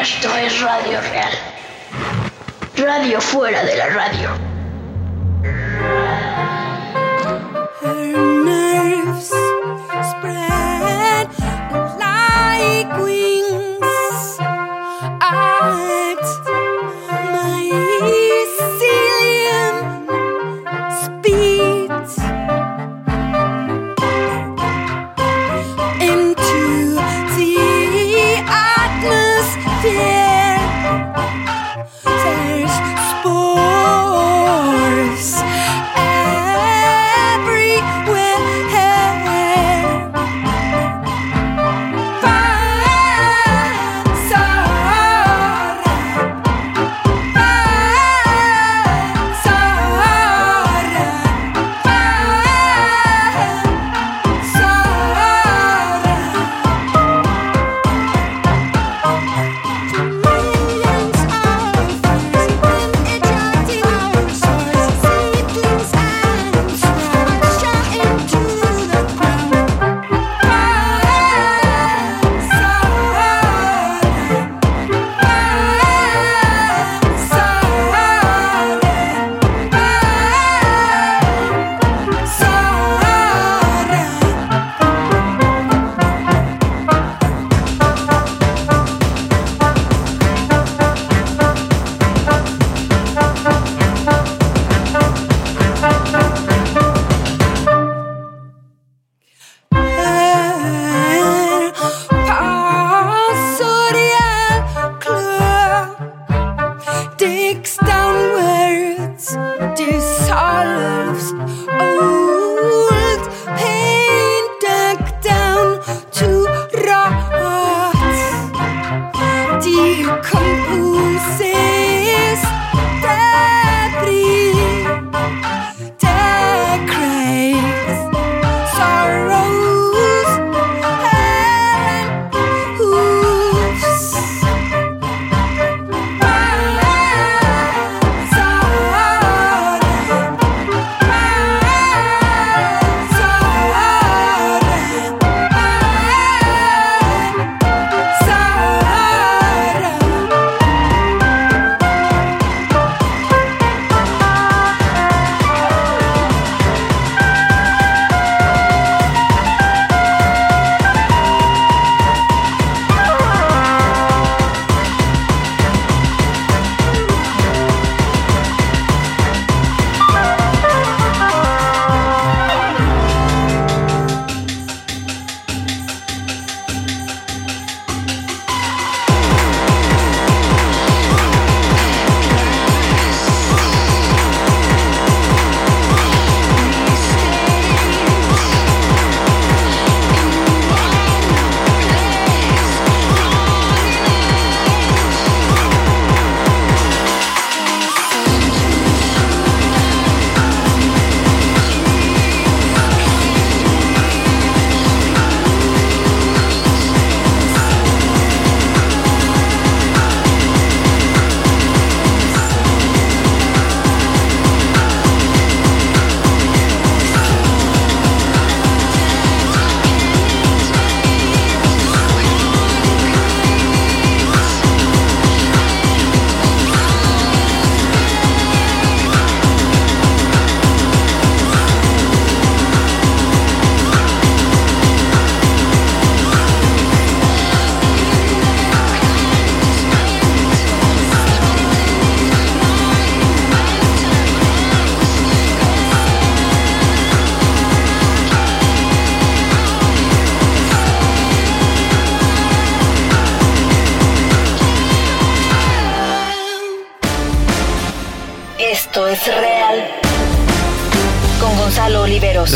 Esto es Radio Real. Radio fuera de la radio.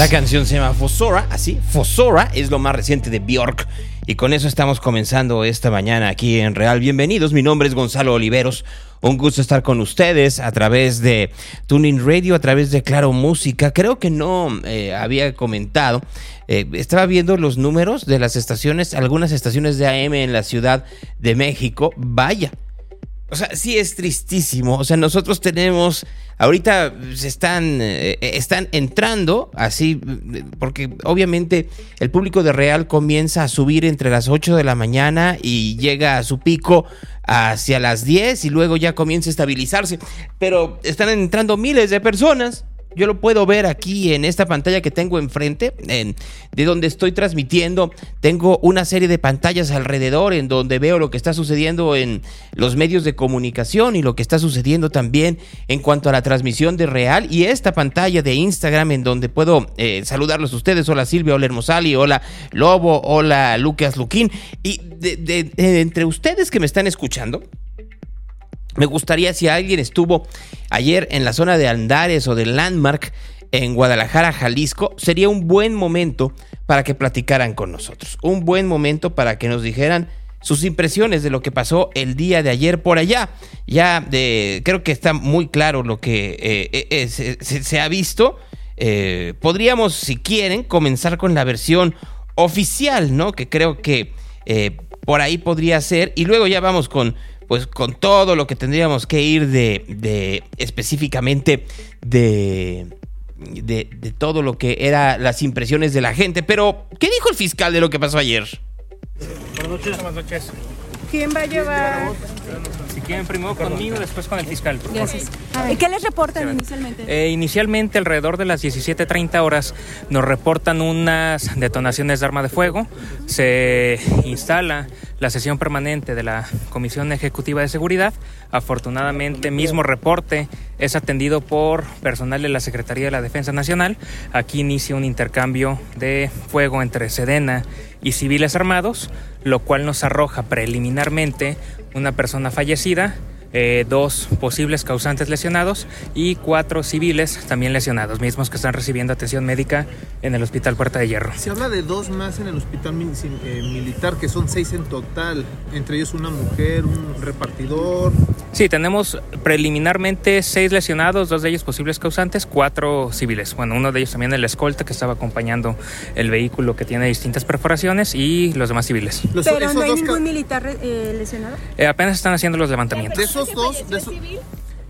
La canción se llama Fosora, así, Fosora es lo más reciente de Bjork. Y con eso estamos comenzando esta mañana aquí en Real. Bienvenidos, mi nombre es Gonzalo Oliveros. Un gusto estar con ustedes a través de Tuning Radio, a través de Claro Música. Creo que no eh, había comentado. eh, estaba viendo los números de las estaciones, algunas estaciones de AM en la Ciudad de México. Vaya, O sea, sí es tristísimo. O sea, nosotros tenemos, ahorita se están, eh, están entrando así, porque obviamente el público de Real comienza a subir entre las 8 de la mañana y llega a su pico hacia las 10 y luego ya comienza a estabilizarse. Pero están entrando miles de personas. Yo lo puedo ver aquí en esta pantalla que tengo enfrente, en- de donde estoy transmitiendo. Tengo una serie de pantallas alrededor en donde veo lo que está sucediendo en los medios de comunicación y lo que está sucediendo también en cuanto a la transmisión de Real. Y esta pantalla de Instagram en donde puedo eh, saludarlos a ustedes. Hola Silvia, hola Hermosali, hola Lobo, hola Lucas Luquín. Y de- entre ustedes que me están escuchando, me gustaría si alguien estuvo ayer en la zona de Andares o de Landmark en Guadalajara, Jalisco, sería un buen momento para que platicaran con nosotros. Un buen momento para que nos dijeran sus impresiones de lo que pasó el día de ayer por allá. Ya de, creo que está muy claro lo que eh, eh, se, se- ha visto. Eh, podríamos, si quieren, comenzar con la versión oficial, ¿no? Que creo que eh, por ahí podría ser. Y luego ya vamos con, pues, con todo lo que tendríamos que ir de, de específicamente de, de, de todo lo que era las impresiones de la gente. Pero, ¿qué dijo el fiscal de lo que pasó ayer? Buenas noches. ¿Quién va a llevar? Si quieren, primero conmigo, después con el fiscal. Gracias. ¿Y qué les reportan inicialmente? Eh, inicialmente, alrededor de las 17.30 horas, nos reportan unas detonaciones de arma de fuego. Se instala la sesión permanente de la Comisión Ejecutiva de Seguridad. Afortunadamente, mismo reporte es atendido por personal de la Secretaría de la Defensa Nacional. Aquí inicia un intercambio de fuego entre Sedena y civiles armados, lo cual nos arroja preliminarmente una persona fallecida eh, dos posibles causantes lesionados y cuatro civiles también lesionados, mismos que están recibiendo atención médica en el Hospital Puerta de Hierro. Se habla de dos más en el hospital eh, militar, que son seis en total, entre ellos una mujer, un repartidor. Sí, tenemos preliminarmente seis lesionados, dos de ellos posibles causantes, cuatro civiles. Bueno, uno de ellos también el escolta que estaba acompañando el vehículo que tiene distintas perforaciones y los demás civiles. Los- Pero no hay ningún militar eh, lesionado. Eh, apenas están haciendo los de levantamientos. Esos dos, de, eso-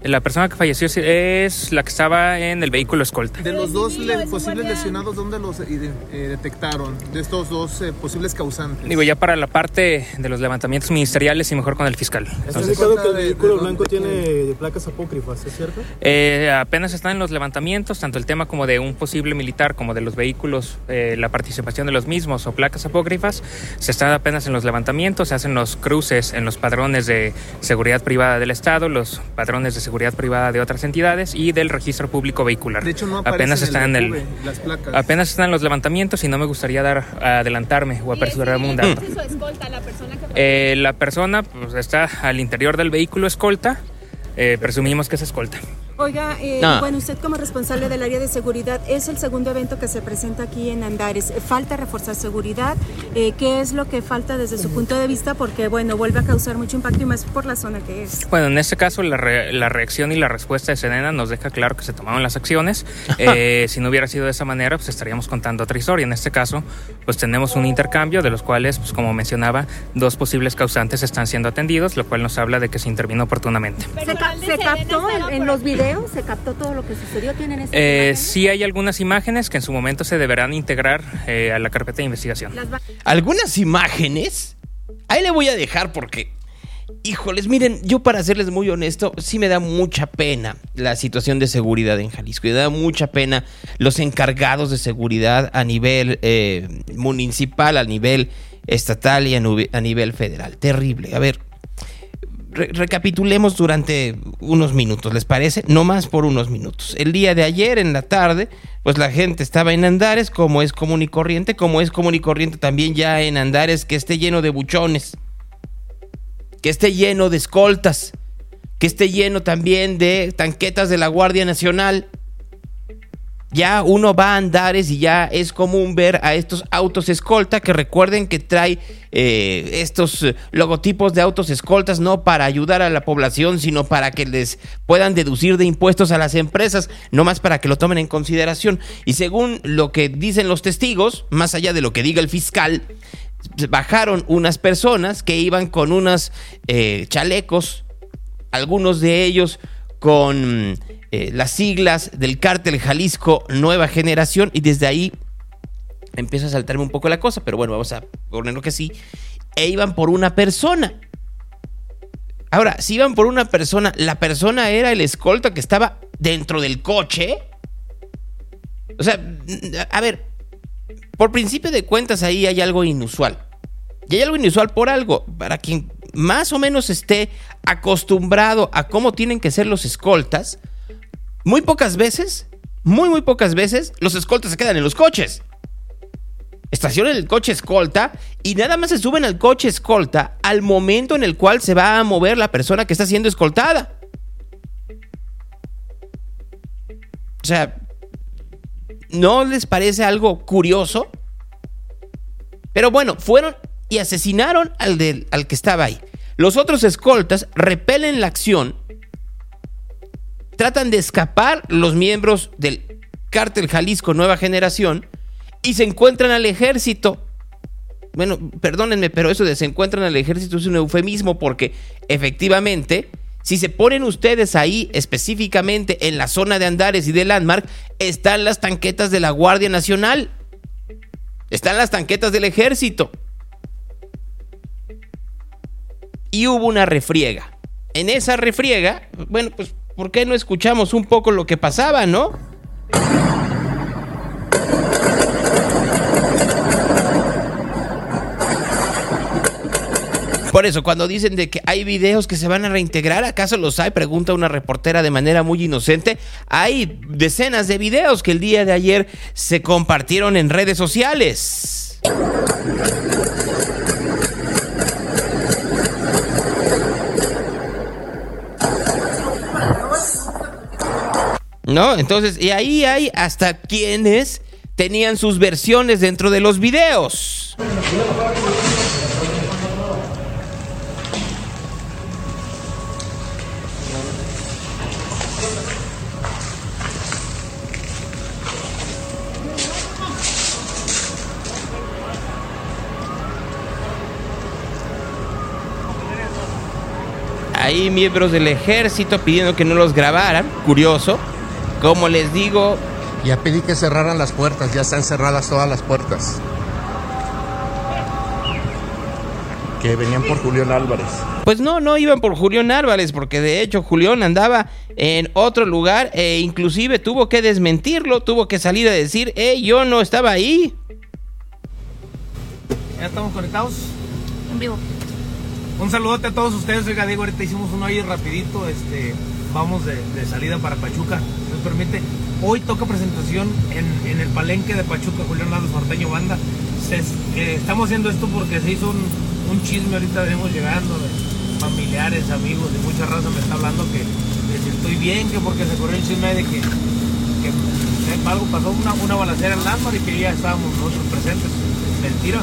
La persona que falleció es la que estaba en el vehículo escolta. de los dos le- posibles lesionados, ¿dónde los ide- eh, detectaron? De estos dos eh, posibles causantes. Digo, ya para la parte de los levantamientos ministeriales y mejor con el fiscal. Entonces, indicado que el de- vehículo de blanco dónde tiene placas apócrifas, ¿es cierto? Eh, apenas están en los levantamientos, tanto el tema como de un posible militar, como de los vehículos, eh, la participación de los mismos o placas apócrifas, se están apenas en los levantamientos, se hacen los cruces en los padrones de seguridad privada del Estado, los padrones de seguridad privada de otras entidades y del registro público vehicular. De hecho, no aparecen apenas en están en el el... RV, las placas. Apenas están en los levantamientos y no me gustaría dar a adelantarme o apresurarme un dato. Eh, la persona pues, está al interior del vehículo escolta, eh, presumimos que es escolta. Oiga, eh, Ah. bueno, usted como responsable del área de seguridad, es el segundo evento que se presenta aquí en Andares. ¿Falta reforzar seguridad? Eh, ¿Qué es lo que falta desde su punto de vista? Porque, bueno, vuelve a causar mucho impacto y más por la zona que es. Bueno, en este caso la, re- la reacción y la respuesta de Sedena nos deja claro que se tomaron las acciones. Eh, si no hubiera sido de esa manera, pues estaríamos contando otra historia. En este caso, pues tenemos un intercambio de los cuales, pues como mencionaba, dos posibles causantes están siendo atendidos, lo cual nos habla de que se intervino oportunamente. ¿Se, ca- se captó en, en los videos? ¿Se captó todo lo que sucedió? ¿Tienen esas Eh, sí hay algunas imágenes que en su momento se deberán integrar eh, a la carpeta de investigación. Algunas imágenes. Ahí le voy a dejar porque, híjoles, miren, yo para serles muy honesto, sí me da mucha pena la situación de seguridad en Jalisco. Y da mucha pena los encargados de seguridad a nivel eh, municipal, a nivel estatal y a nivel federal. Terrible. A ver, re- recapitulemos durante unos minutos, ¿les parece? No más por unos minutos. El día de ayer, en la tarde, pues la gente estaba en Andares, como es común y corriente, como es común y corriente también ya en Andares que esté lleno de buchones, que esté lleno de escoltas, que esté lleno también de tanquetas de la Guardia Nacional. Ya uno va a Andares y ya es común ver a estos autos escolta que recuerden que trae eh, estos eh, logotipos de autos escoltas no para ayudar a la población, sino para que les puedan deducir de impuestos a las empresas, no más para que lo tomen en consideración. Y según lo que dicen los testigos, más allá de lo que diga el fiscal, bajaron unas personas que iban con unos eh, chalecos algunos de ellos con eh, las siglas del cártel Jalisco Nueva Generación y desde ahí empieza a saltarme un poco la cosa, pero bueno, vamos a ponerlo que sí. E iban por una persona. Ahora, si iban por una persona, la persona era el escolta que estaba dentro del coche. O sea, a ver, por principio de cuentas ahí hay algo inusual. Y hay algo inusual por algo. Para quien más o menos esté acostumbrado a cómo tienen que ser los escoltas, muy pocas veces, muy, muy pocas veces, los escoltas se quedan en los coches. Estacionan el coche escolta y nada más se suben al coche escolta al momento en el cual se va a mover la persona que está siendo escoltada. O sea, ¿no les parece algo curioso? Pero bueno, fueron y asesinaron al, del, al que estaba ahí. Los otros escoltas repelen la acción, tratan de escapar los miembros del cártel Jalisco Nueva Generación y se encuentran al ejército. Bueno, perdónenme, pero eso de se encuentran al ejército es un eufemismo porque efectivamente, si se ponen ustedes ahí específicamente en la zona de Andares y de Landmark, están las tanquetas de la Guardia Nacional. Están las tanquetas del ejército. Y hubo una refriega. En esa refriega, bueno, pues, ¿por qué no escuchamos un poco lo que pasaba, no? Por eso, cuando dicen de que hay videos que se van a reintegrar, ¿acaso los hay? Pregunta una reportera de manera muy inocente. Hay decenas de videos que el día de ayer se compartieron en redes sociales. ¿No? Entonces, y ahí hay hasta quienes tenían sus versiones dentro de los videos. Ahí miembros del ejército pidiendo que no los grabaran, curioso. Como les digo, Ya pedí que cerraran las puertas, ya están cerradas todas las puertas. Que venían por Julián Álvarez. Pues no, no iban por Julián Álvarez, porque de hecho Julián andaba en otro lugar e inclusive tuvo que desmentirlo, tuvo que salir a decir, eh, yo no estaba ahí. ¿Ya estamos conectados? En vivo. Un saludote a todos ustedes. Oiga, Diego, ahorita hicimos uno ahí rapidito. Este, vamos de, salida para Pachuca. Si nos permite. Hoy toca presentación en, el palenque de Pachuca, Julián Lado Norteño Banda. Eh, estamos haciendo esto porque se hizo un, chisme ahorita venimos llegando de familiares, amigos, de mucha raza me está hablando que, estoy bien, que porque se corrió el chisme de que, que algo pasó, una, una balacera en Landmark y que ya estábamos nosotros presentes. Mentira.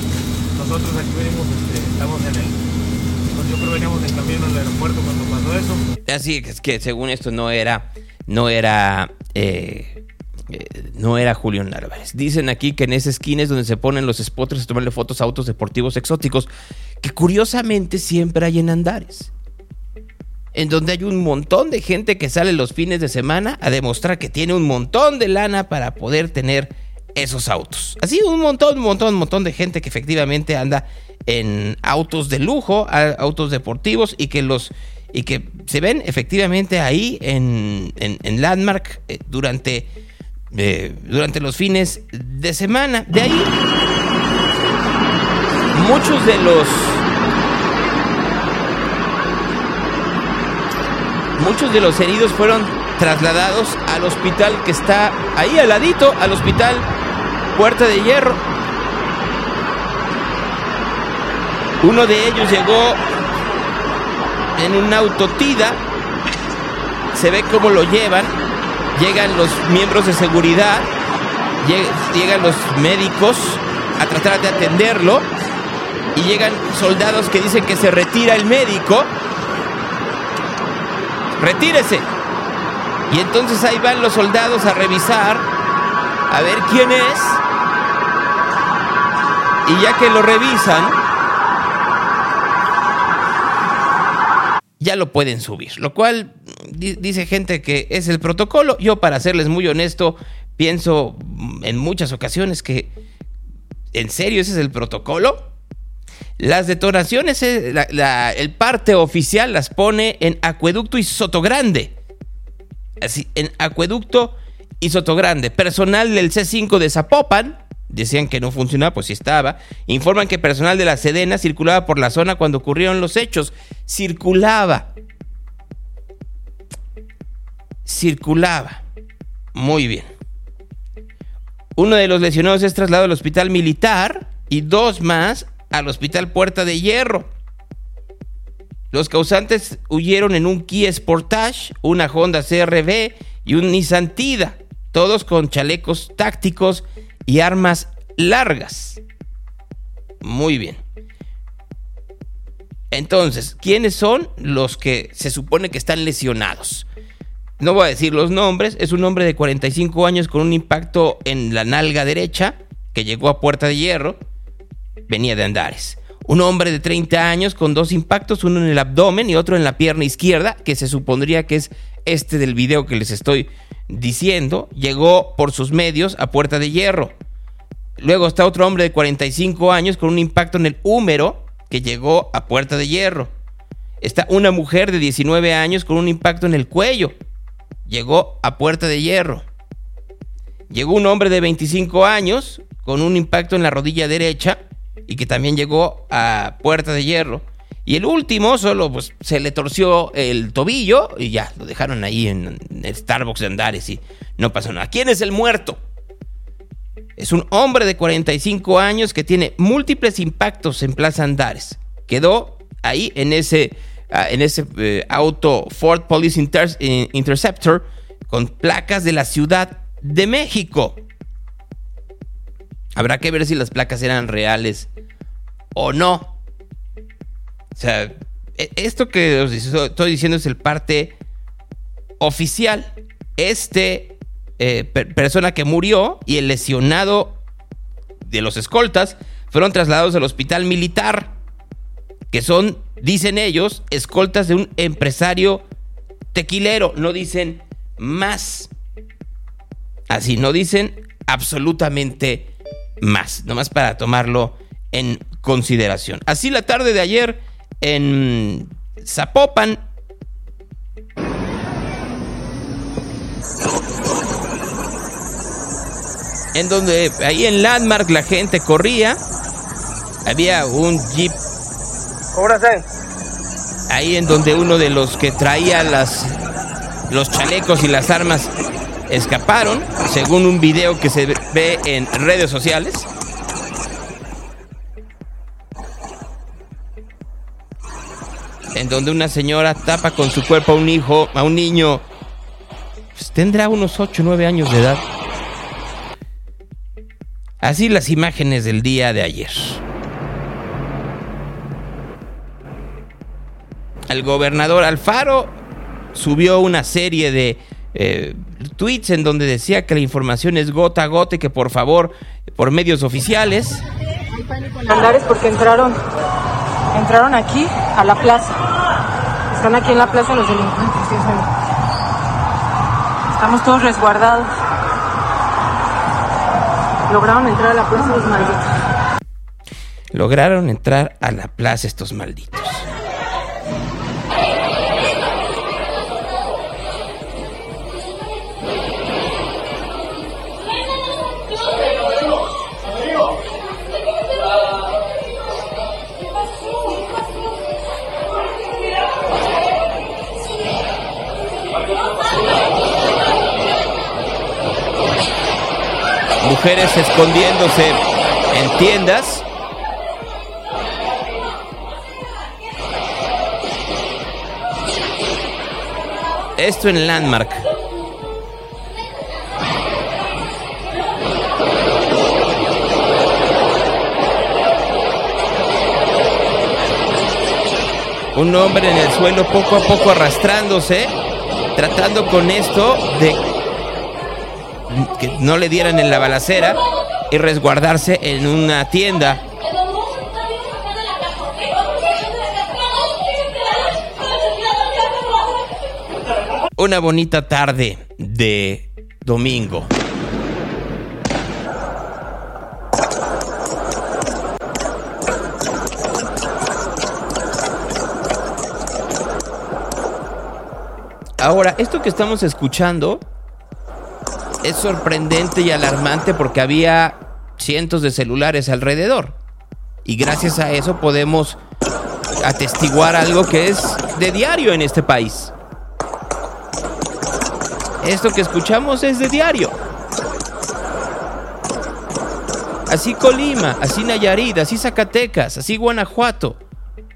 Nosotros aquí venimos, este, estamos en el, yo creo que veníamos en camino al aeropuerto cuando pasó eso. Así es que según esto no era, no era, eh, eh, no era Julián Álvarez. Dicen aquí que en esa esquina es donde se ponen los spotters a tomarle fotos a autos deportivos exóticos, que curiosamente siempre hay en Andares. En donde hay un montón de gente que sale los fines de semana a demostrar que tiene un montón de lana para poder tener esos autos. Así un montón, un montón, un montón de gente que efectivamente anda en autos de lujo, autos deportivos y que los y que se ven efectivamente ahí en, en- en Landmark eh, durante, eh, durante los fines de semana. De ahí muchos de los muchos de los heridos fueron trasladados al hospital que está ahí al ladito, al hospital Puerta de Hierro. Uno de ellos llegó en un auto Tida. Se ve cómo lo llevan. Llegan los miembros de seguridad. lleg- Llegan los médicos a tratar de atenderlo. Y llegan soldados que dicen que se retira el médico. Retírese. Y entonces ahí van los soldados a revisar. A ver quién es. Y ya que lo revisan, ya lo pueden subir. Lo cual di- dice gente que es el protocolo. Yo, para serles muy honesto, pienso en muchas ocasiones que, ¿en serio ese es el protocolo? Las detonaciones, eh, el parte oficial las pone en Acueducto y Sotogrande. Así, en Acueducto y Sotogrande. Personal del C5 de Zapopan, decían que no funcionaba, pues sí estaba. Informan que personal de la Sedena circulaba por la zona cuando ocurrieron los hechos. Circulaba. Circulaba. Muy bien. Uno de los lesionados es trasladado al hospital militar y dos más al hospital Puerta de Hierro. Los causantes huyeron en un Kia Sportage, una Honda CRV y un Nissan Tida, todos con chalecos tácticos y armas largas. Muy bien. Entonces, ¿quiénes son los que se supone que están lesionados? No voy a decir los nombres, es un hombre de 45 años con un impacto en la nalga derecha que llegó a Puerta de Hierro, venía de Andares. Un hombre de 30 años con dos impactos, uno en el abdomen y otro en la pierna izquierda, que se supondría que es este del video que les estoy diciendo, llegó por sus medios a Puerta de Hierro. Luego está otro hombre de 45 años con un impacto en el húmero que llegó a Puerta de Hierro. Está una mujer de 19 años con un impacto en el cuello. Llegó a Puerta de Hierro. Llegó un hombre de 25 años con un impacto en la rodilla derecha y que también llegó a Puerta de Hierro. Y el último solo pues, se le torció el tobillo y ya lo dejaron ahí en el Starbucks de Andares y no pasó nada. ¿Quién es el muerto? Es un hombre de 45 años que tiene múltiples impactos en Plaza Andares. Quedó ahí en ese, ah, en ese eh, auto Ford Police eh, Interceptor con placas de la Ciudad de México. Habrá que ver si las placas eran reales o no. O sea, e- esto que os estoy diciendo es el parte oficial. Este eh, per- persona que murió y el lesionado de los escoltas fueron trasladados al hospital militar, que son, dicen ellos, escoltas de un empresario tequilero. No dicen más. Así, no dicen absolutamente más. Nomás para tomarlo en consideración. Así la tarde de ayer en Zapopan. En donde ahí en Landmark la gente corría. Había un jeep. Ahí en donde uno de los que traía las los chalecos y las armas escaparon, según un video que se ve en redes sociales. En donde una señora tapa con su cuerpo a un hijo, a un niño, pues, tendrá unos 8 o 9 años de edad. Así las imágenes del día de ayer. El gobernador Alfaro subió una serie de eh, tweets en donde decía que la información es gota a gota y que por favor, por medios oficiales, Andares porque entraron, entraron aquí a la plaza. Están aquí en la plaza los delincuentes. Dios mío. Estamos todos resguardados. Lograron entrar a la plaza los malditos. lograron entrar a la plaza estos malditos. Mujeres escondiéndose en tiendas. Esto en Landmark. Un hombre en el suelo poco a poco arrastrándose, tratando con esto de que no le dieran en la balacera y resguardarse en una tienda. una bonita tarde de domingo. Ahora, esto que estamos escuchando es sorprendente y alarmante porque había cientos de celulares alrededor. Y gracias a eso podemos atestiguar algo que es de diario en este país. Esto que escuchamos es de diario. Así Colima, así Nayarit, así Zacatecas, así Guanajuato,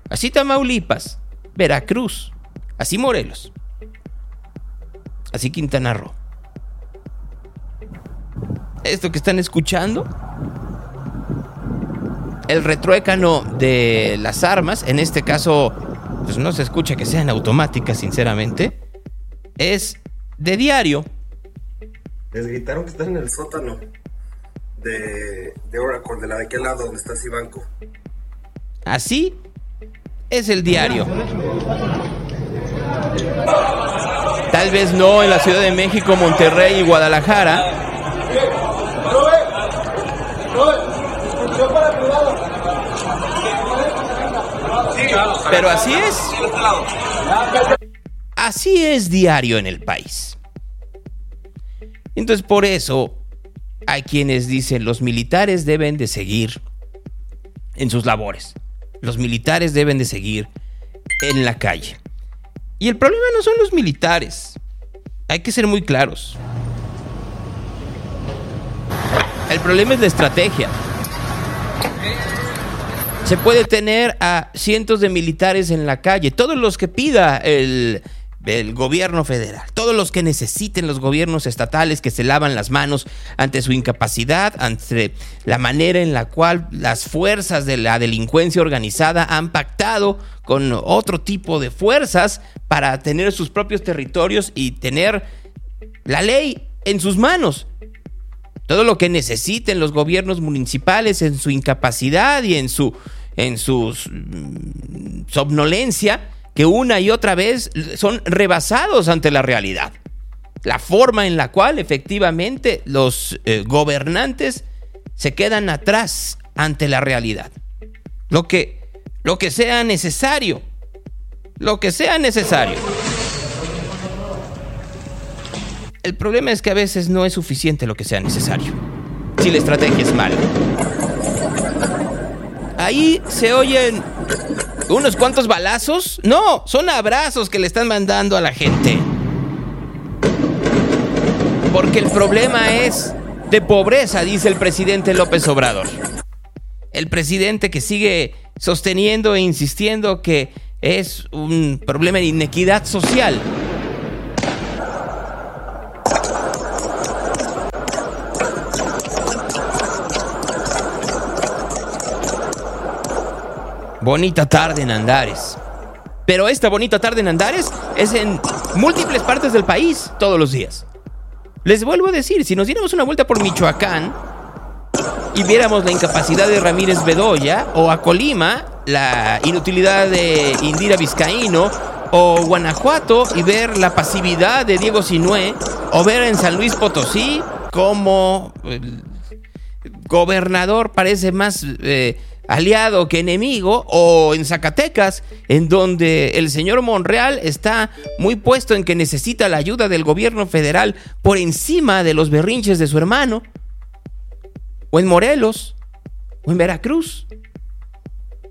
así Tamaulipas, Veracruz, así Morelos, así Quintana Roo. Esto que están escuchando, el retruécano de las armas, en este caso, pues no se escucha que sean automáticas, sinceramente, es de diario. Les gritaron que están en el sótano de, de Oracle, de la de aquel lado donde está Cibanco. Así es el diario. Tal vez no en la Ciudad de México, Monterrey y Guadalajara. Pero así es. Así es diario en el país. Entonces por eso hay quienes dicen los militares deben de seguir en sus labores. Los militares deben de seguir en la calle. Y el problema no son los militares. Hay que ser muy claros. El problema es la estrategia. Se puede tener a cientos de militares en la calle, todos los que pida el, gobierno federal, todos los que necesiten los gobiernos estatales que se lavan las manos ante su incapacidad, ante la manera en la cual las fuerzas de la delincuencia organizada han pactado con otro tipo de fuerzas para tener sus propios territorios y tener la ley en sus manos. Todo lo que necesiten los gobiernos municipales en su incapacidad y en su en mm, somnolencia que una y otra vez son rebasados ante la realidad. La forma en la cual efectivamente los eh, gobernantes se quedan atrás ante la realidad. Lo que, lo que sea necesario. Lo que sea necesario. El problema es que a veces no es suficiente lo que sea necesario. Si la estrategia es mala. Ahí se oyen unos cuantos balazos. No, son abrazos que le están mandando a la gente. Porque el problema es de pobreza, dice el presidente López Obrador. El presidente que sigue sosteniendo e insistiendo que es un problema de inequidad social. Bonita tarde en Andares. Pero esta bonita tarde en Andares es en múltiples partes del país todos los días. Les vuelvo a decir, si nos diéramos una vuelta por Michoacán y viéramos la incapacidad de Ramírez Bedoya, o a Colima, la inutilidad de Indira Vizcaíno, o Guanajuato y ver la pasividad de Diego Sinué, o ver en San Luis Potosí como gobernador parece más eh, aliado que enemigo, o en Zacatecas, en donde el señor Monreal está muy puesto en que necesita la ayuda del gobierno federal por encima de los berrinches de su hermano, o en Morelos, o en Veracruz.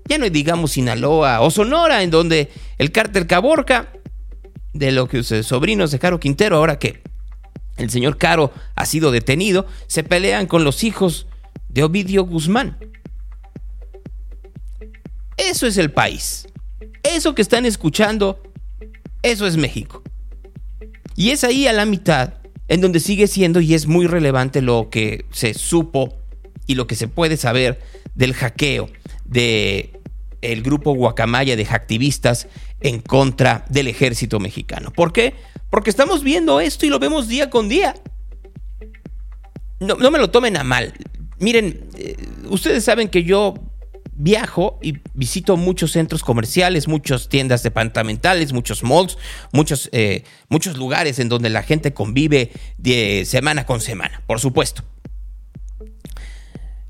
Ya no digamos Sinaloa o Sonora, en donde el cártel Caborca, de lo que sobrinos de Caro Quintero, ahora que el señor Caro ha sido detenido, se pelean con los hijos de Ovidio Guzmán. Eso es el país. Eso que están escuchando, eso es México. Y es ahí a la mitad en donde sigue siendo y es muy relevante lo que se supo y lo que se puede saber del hackeo de el grupo Guacamaya de hacktivistas en contra del ejército mexicano. ¿Por qué? Porque estamos viendo esto y lo vemos día con día. No, no me lo tomen a mal. Miren, eh, ustedes saben que yo viajo y visito muchos centros comerciales, muchas tiendas departamentales, muchos malls, muchos, eh, muchos lugares en donde la gente convive de semana con semana, por supuesto.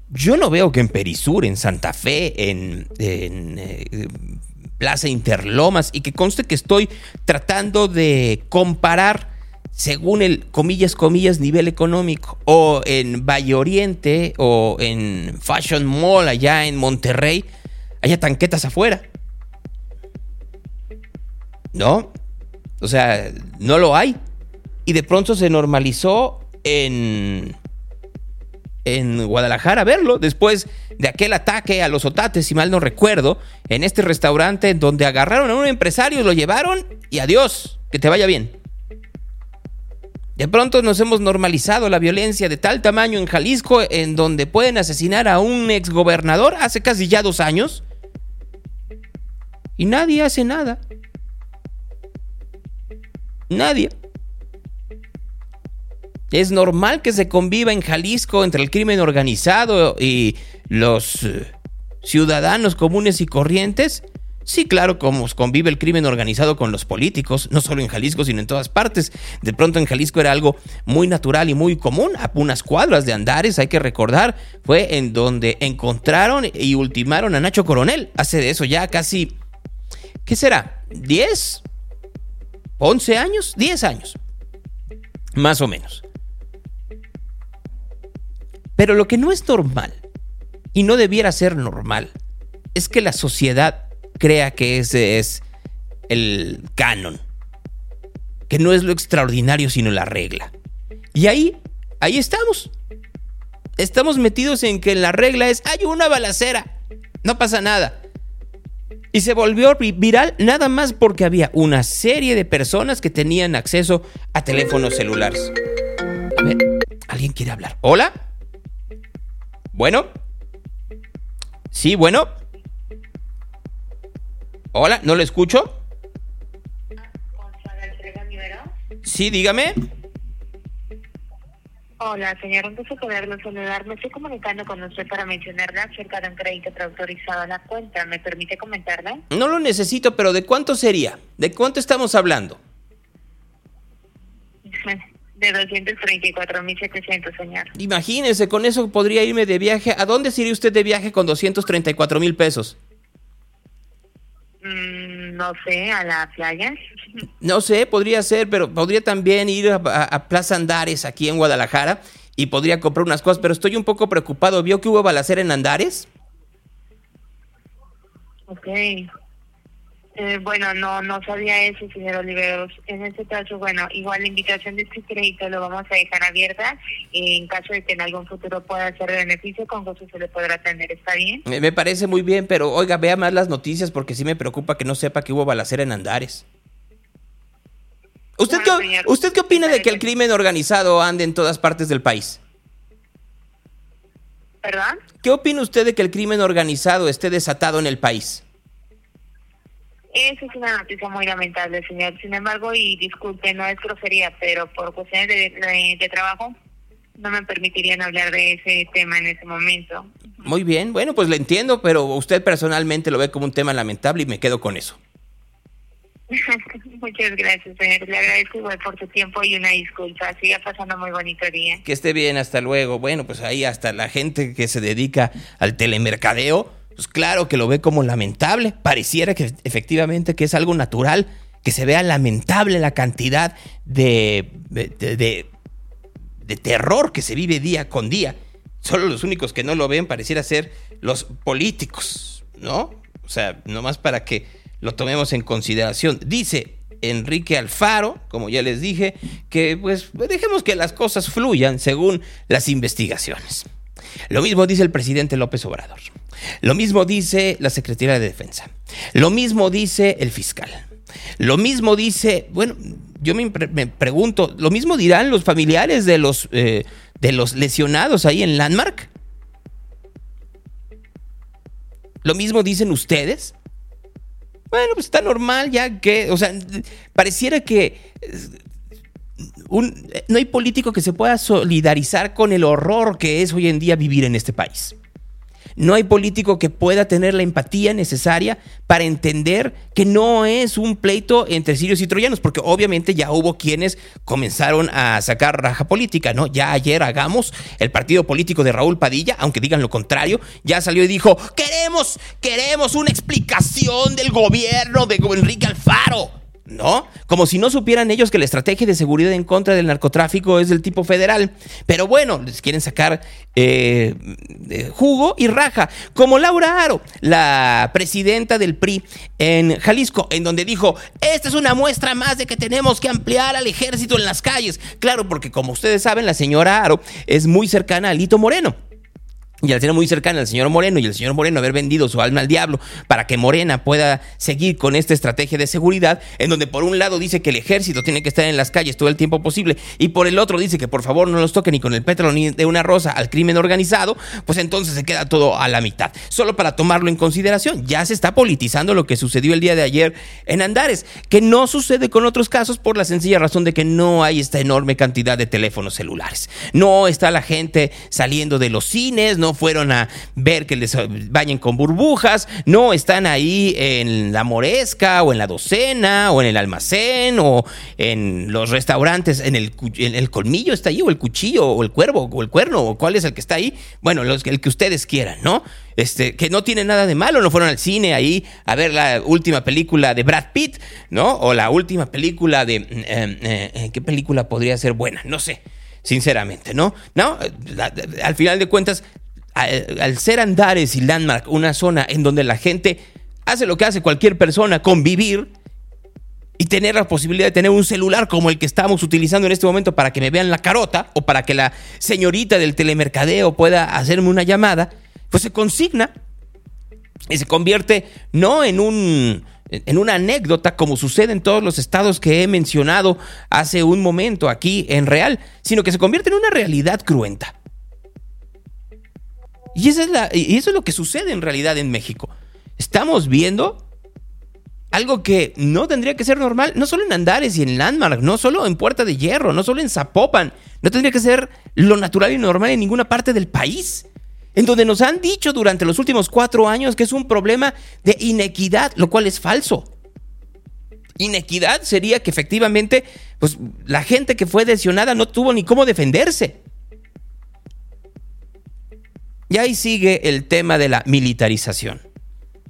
Yo no veo que en Perisur, en Santa Fe, en, eh, Plaza Interlomas, y que conste que estoy tratando de comparar según el, comillas, comillas, nivel económico, o en Valle Oriente, o en Fashion Mall allá en Monterrey, haya tanquetas afuera. ¿No? O sea, no lo hay. Y de pronto se normalizó en, en Guadalajara verlo, después de aquel ataque a los otates, si mal no recuerdo, en este restaurante donde agarraron a un empresario, lo llevaron y adiós, que te vaya bien. De pronto nos hemos normalizado la violencia de tal tamaño en Jalisco, en donde pueden asesinar a un exgobernador hace casi ya dos años. Y nadie hace nada. Nadie. Es normal que se conviva en Jalisco entre el crimen organizado y los eh, ciudadanos comunes y corrientes. Sí, claro, como convive el crimen organizado con los políticos, no solo en Jalisco, sino en todas partes. De pronto en Jalisco era algo muy natural y muy común. A unas cuadras de Andares, hay que recordar, fue en donde encontraron y ultimaron a Nacho Coronel. Hace de eso ya casi, ¿qué será? ¿10? ¿11 años? 10 años. Más o menos. Pero lo que no es normal, y no debiera ser normal, es que la sociedad crea que ese es el canon, que no es lo extraordinario sino la regla. Y ahí, ahí estamos. Estamos metidos en que la regla es, hay una balacera, no pasa nada. Y se volvió viral nada más porque había una serie de personas que tenían acceso a teléfonos celulares. A ver, ¿alguien quiere hablar? ¿Hola? Bueno. Sí, bueno. Hola, ¿no lo escucho? Sí, dígame. Hola, señor, un gusto poderlo saludar. Me estoy comunicando con usted para mencionarle acerca de un crédito preautorizado a la cuenta. ¿Me permite comentarle? No lo necesito, pero ¿de cuánto sería? ¿De cuánto estamos hablando? De 234.700, señor. Imagínese, con eso podría irme de viaje. ¿A dónde se iría usted de viaje con 234 mil pesos? Mm, no sé, a la playa. No sé, podría ser, pero podría también ir a, Plaza Andares aquí en Guadalajara y podría comprar unas cosas, pero estoy un poco preocupado. ¿Vio que hubo balacera en Andares? Ok. Eh, bueno, no no sabía eso, señor Oliveros. En este caso, bueno, igual la invitación de este crédito lo vamos a dejar abierta. En caso de que en algún futuro pueda ser de beneficio, con gusto se le podrá atender. ¿Está bien? Me me parece muy bien, pero oiga, vea más las noticias porque sí me preocupa que no sepa que hubo balacera en Andares. ¿Usted, qué, ¿Usted qué opina de que el crimen organizado ande en todas partes del país? ¿Perdón? ¿Qué opina usted de que el crimen organizado esté desatado en el país? Eso es una noticia muy lamentable, señor. Sin embargo, y disculpe, no es grosería, pero por cuestiones de, de- de trabajo no me permitirían hablar de ese tema en ese momento. Muy bien, bueno, pues le entiendo, pero usted personalmente lo ve como un tema lamentable y me quedo con eso. Muchas gracias, señor. Le agradezco igual por su tiempo y una disculpa. Siga pasando muy bonito día. Que esté bien, hasta luego. Bueno, pues ahí hasta la gente que se dedica al telemercadeo, pues claro que lo ve como lamentable. Pareciera que efectivamente que es algo natural, que se vea lamentable la cantidad de, de, de- de terror que se vive día con día. Solo los únicos que no lo ven pareciera ser los políticos, ¿no? O sea, nomás para que lo tomemos en consideración. Dice Enrique Alfaro, como ya les dije, que pues dejemos que las cosas fluyan según las investigaciones. Lo mismo dice el presidente López Obrador. Lo mismo dice la Secretaría de Defensa. Lo mismo dice el fiscal. Lo mismo dice, bueno, yo me, me pregunto, ¿lo mismo dirán los familiares de los, eh, de los lesionados ahí en Landmark? ¿Lo mismo dicen ustedes? Bueno, pues está normal ya que, o sea, pareciera que no hay político que se pueda solidarizar con el horror que es hoy en día vivir en este país. No hay político que pueda tener la empatía necesaria para entender que no es un pleito entre sirios y troyanos, porque obviamente ya hubo quienes comenzaron a sacar raja política, ¿no? Ya ayer hagamos el partido político de Raúl Padilla, aunque digan lo contrario, ya salió y dijo, queremos, queremos una explicación del gobierno de Enrique Alfaro. ¿No? Como si no supieran ellos que la estrategia de seguridad en contra del narcotráfico es del tipo federal. Pero bueno, les quieren sacar eh, jugo y raja. Como Laura Aro, la presidenta del PRI en Jalisco, en donde dijo, esta es una muestra más de que tenemos que ampliar al ejército en las calles. Claro, porque como ustedes saben, la señora Aro es muy cercana a Lito Moreno y al ser muy cercana al señor Moreno y el señor Moreno haber vendido su alma al diablo para que Morena pueda seguir con esta estrategia de seguridad, en donde por un lado dice que el ejército tiene que estar en las calles todo el tiempo posible y por el otro dice que por favor no los toque ni con el pétalo ni de una rosa al crimen organizado, pues entonces se queda todo a la mitad. Solo para tomarlo en consideración, ya se está politizando lo que sucedió el día de ayer en Andares, que no sucede con otros casos por la sencilla razón de que no hay esta enorme cantidad de teléfonos celulares. No está la gente saliendo de los cines, no fueron a ver que les bañen con burbujas, no están ahí en la moresca o en la docena o en el almacén o en los restaurantes, en el, el colmillo está ahí o el cuchillo o el cuervo o el cuerno o cuál es el que está ahí. Bueno, el que ustedes quieran, ¿no? Este, que no tiene nada de malo, no fueron al cine ahí a ver la última película de Brad Pitt, ¿no? O la última película de... Eh, eh, ¿Qué película podría ser buena? No sé sinceramente, ¿no? No, al final de cuentas, al, ser Andares y Landmark una zona en donde la gente hace lo que hace cualquier persona, convivir y tener la posibilidad de tener un celular como el que estamos utilizando en este momento para que me vean la carota o para que la señorita del telemercadeo pueda hacerme una llamada, pues se consigna y se convierte no en un en una anécdota como sucede en todos los estados que he mencionado hace un momento aquí en Real, sino que se convierte en una realidad cruenta. Y, es la, y eso es lo que sucede en realidad en México. Estamos viendo algo que no tendría que ser normal, no solo en Andares y en Landmark, no solo en Puerta de Hierro, no solo en Zapopan, no tendría que ser lo natural y normal en ninguna parte del país. En donde nos han dicho durante los últimos cuatro años que es un problema de inequidad, lo cual es falso. Inequidad sería que efectivamente, pues la gente que fue lesionada no tuvo ni cómo defenderse. Y ahí sigue el tema de la militarización.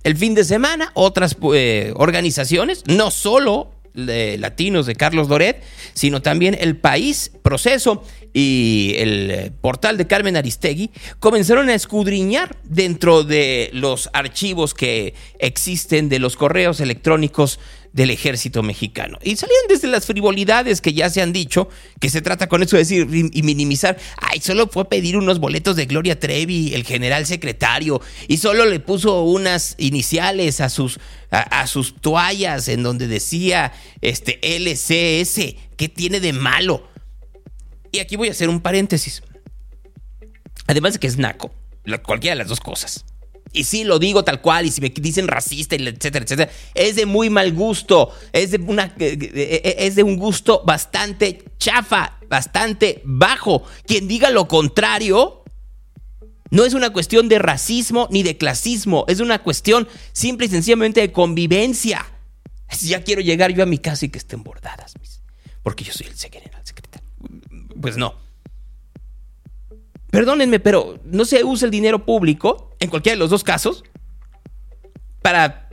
El fin de semana, otras eh, organizaciones, no solo de latinos de Carlos Doret, sino también el país, proceso y el eh, portal de Carmen Aristegui comenzaron a escudriñar dentro de los archivos que existen de los correos electrónicos del ejército mexicano. Y salían desde las frivolidades que ya se han dicho, que se trata con eso de decir y minimizar, ay, solo fue a pedir unos boletos de Gloria Trevi, el general secretario, y solo le puso unas iniciales a sus, a, sus toallas en donde decía este LCS, ¿qué tiene de malo? Y aquí voy a hacer un paréntesis. Además de que es naco, cualquiera de las dos cosas y sí lo digo tal cual, y si me dicen racista, etcétera, etcétera, es de muy mal gusto, es de, una, eh, eh, eh, es de un gusto bastante chafa, bastante bajo. Quien diga lo contrario, no es una cuestión de racismo ni de clasismo, es una cuestión simple y sencillamente de convivencia. Ya quiero llegar yo a mi casa y que estén bordadas, porque yo soy el general. Pues no. Perdónenme, pero no se usa el dinero público, en cualquiera de los dos casos, para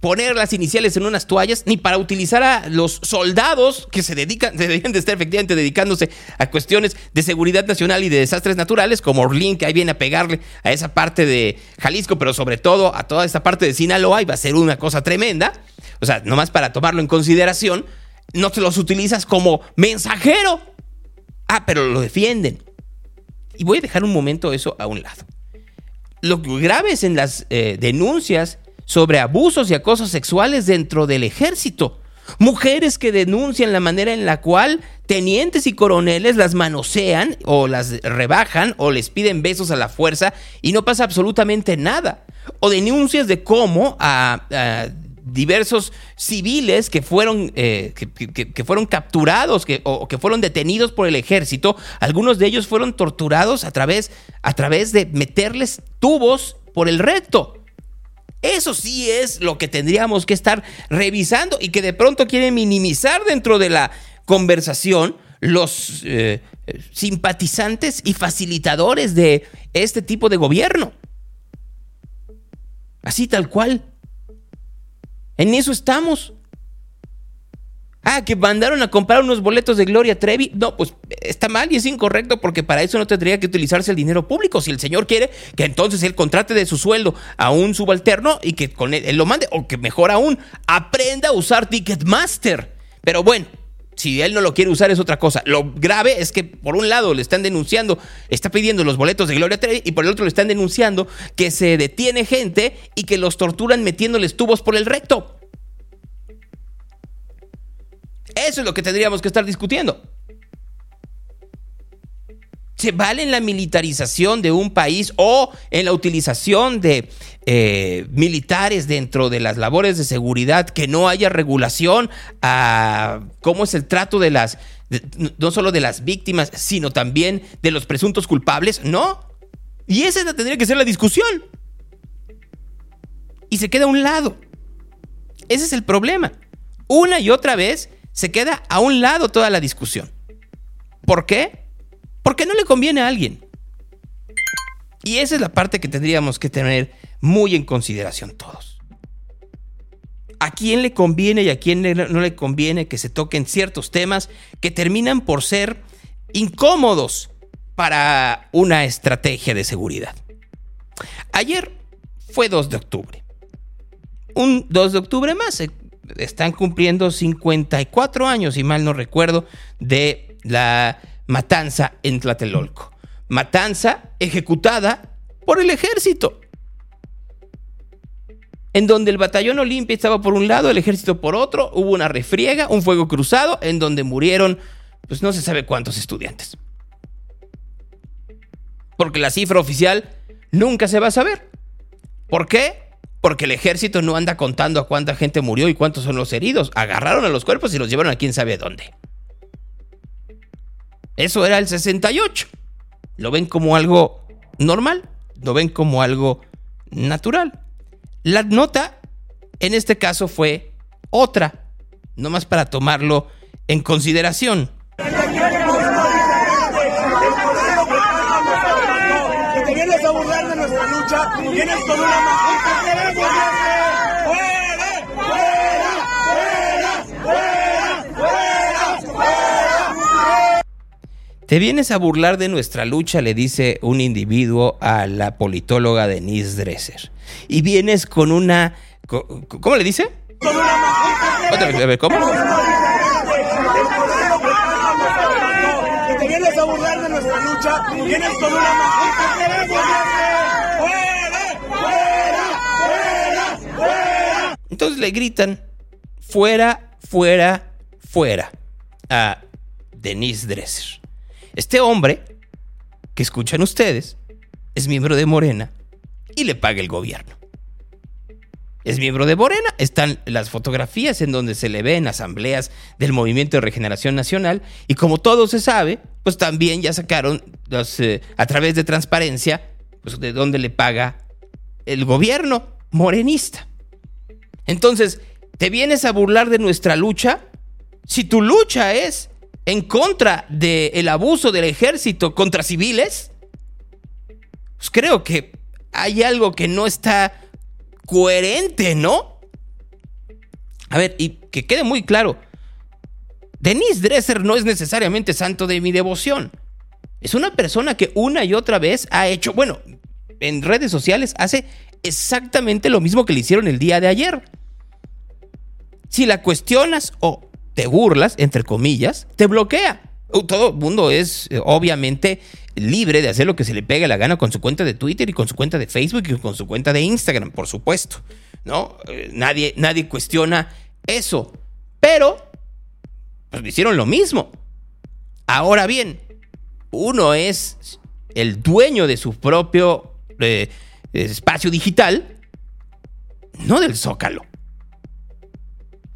poner las iniciales en unas toallas, ni para utilizar a los soldados que se dedican, deberían de estar efectivamente dedicándose a cuestiones de seguridad nacional y de desastres naturales, como Orlín, que ahí viene a pegarle a esa parte de Jalisco, pero sobre todo a toda esta parte de Sinaloa, y va a ser una cosa tremenda. O sea, nomás para tomarlo en consideración, no te los utilizas como mensajero. Ah, pero lo defienden. Y voy a dejar un momento eso a un lado. Lo grave es en las eh, denuncias sobre abusos y acosos sexuales dentro del ejército. Mujeres que denuncian la manera en la cual tenientes y coroneles las manosean o las rebajan o les piden besos a la fuerza y no pasa absolutamente nada. O denuncias de cómo a diversos civiles que fueron, eh, que, fueron capturados que, o que fueron detenidos por el ejército. Algunos de ellos fueron torturados a través, a través de meterles tubos por el recto. Eso sí es lo que tendríamos que estar revisando y que de pronto quieren minimizar dentro de la conversación los eh, simpatizantes y facilitadores de este tipo de gobierno. Así tal cual. En eso estamos. Ah, que mandaron a comprar unos boletos de Gloria Trevi. No, pues está mal y es incorrecto porque para eso no tendría que utilizarse el dinero público. Si el señor quiere que entonces él contrate de su sueldo a un subalterno y que con él, él lo mande, o que mejor aún, aprenda a usar Ticketmaster. Pero bueno, si él no lo quiere usar es otra cosa. Lo grave es que por un lado le están denunciando, está pidiendo los boletos de Gloria Trevi y por el otro le están denunciando que se detiene gente y que los torturan metiéndoles tubos por el recto. Eso es lo que tendríamos que estar discutiendo. ¿Se vale en la militarización de un país o en la utilización de eh, militares dentro de las labores de seguridad que no haya regulación a cómo es el trato de las, no solo de las víctimas, sino también de los presuntos culpables? No. Y esa tendría que ser la discusión. Y se queda a un lado. Ese es el problema. Una y otra vez se queda a un lado toda la discusión. ¿Por qué? Porque no le conviene a alguien. Y esa es la parte que tendríamos que tener muy en consideración todos. ¿A quién le conviene y a quién no le conviene que se toquen ciertos temas que terminan por ser incómodos para una estrategia de seguridad? Ayer fue 2 de octubre. Un 2 de octubre más. están cumpliendo 54 años, si mal no recuerdo, de la matanza en Tlatelolco. Matanza ejecutada por el ejército. En donde el batallón Olimpia estaba por un lado, el ejército por otro, hubo una refriega, un fuego cruzado, en donde murieron, pues no se sabe cuántos estudiantes. Porque la cifra oficial nunca se va a saber. ¿Por qué? Porque el ejército no anda contando a cuánta gente murió y cuántos son los heridos. Agarraron a los cuerpos y los llevaron a quién sabe dónde. Eso era el 68. Lo ven como algo normal, lo ven como algo natural. La nota en este caso fue otra, nomás para tomarlo en consideración. Vienes a de nuestra lucha, vienes con una majita. ¡Fuera! ¡Fuera! ¡Fuera! ¡Fuera! ¡Fuera! Te vienes a burlar de nuestra lucha, le dice un individuo a la politóloga Denise Dresser. Y vienes con una... ¿Cómo le dice? Otra vez, a ver, ¿cómo? Que te vienes a burlar de nuestra lucha, vienes con una. ¡Fuera! ¡Fuera! ¡Fuera! ¡Fuera! Entonces le gritan, fuera, fuera, fuera, a Denise Dresser. Este hombre, que escuchan ustedes, es miembro de Morena y le paga el gobierno. Es miembro de Morena, están las fotografías en donde se le ve en asambleas del Movimiento de Regeneración Nacional y como todo se sabe, pues también ya sacaron eh, a través de transparencia, pues de dónde le paga el gobierno morenista. Entonces, ¿te vienes a burlar de nuestra lucha? Si tu lucha es en contra del abuso del ejército contra civiles, pues creo que hay algo que no está coherente, ¿no? A ver, y que quede muy claro, Denise Dresser no es necesariamente santo de mi devoción. Es una persona que una y otra vez ha hecho, bueno, en redes sociales hace exactamente lo mismo que le hicieron el día de ayer. Si la cuestionas o te burlas, entre comillas, te bloquea. Todo el mundo es eh, obviamente libre de hacer lo que se le pegue la gana con su cuenta de Twitter y con su cuenta de Facebook y con su cuenta de Instagram, por supuesto. ¿No? Eh, nadie, nadie cuestiona eso. Pero, pues hicieron lo mismo. Ahora bien, uno es el dueño de su propio eh, espacio digital, no del zócalo.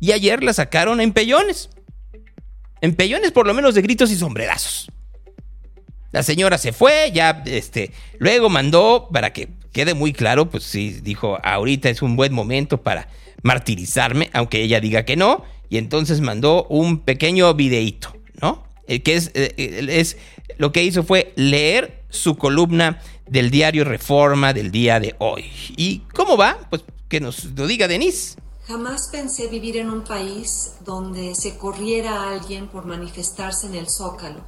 Y ayer la sacaron en pellones. En pellones por lo menos de gritos y sombrerazos. la señora se fue, ya, este, luego mandó, para que quede muy claro, pues sí, dijo, ahorita es un buen momento para martirizarme, aunque ella diga que no, y entonces mandó un pequeño videíto, ¿no? El que es, eh, es, lo que hizo fue leer su columna del diario Reforma del día de hoy. ¿Y cómo va? Pues que nos lo diga Denise. Jamás pensé vivir en un país donde se corriera a alguien por manifestarse en el zócalo,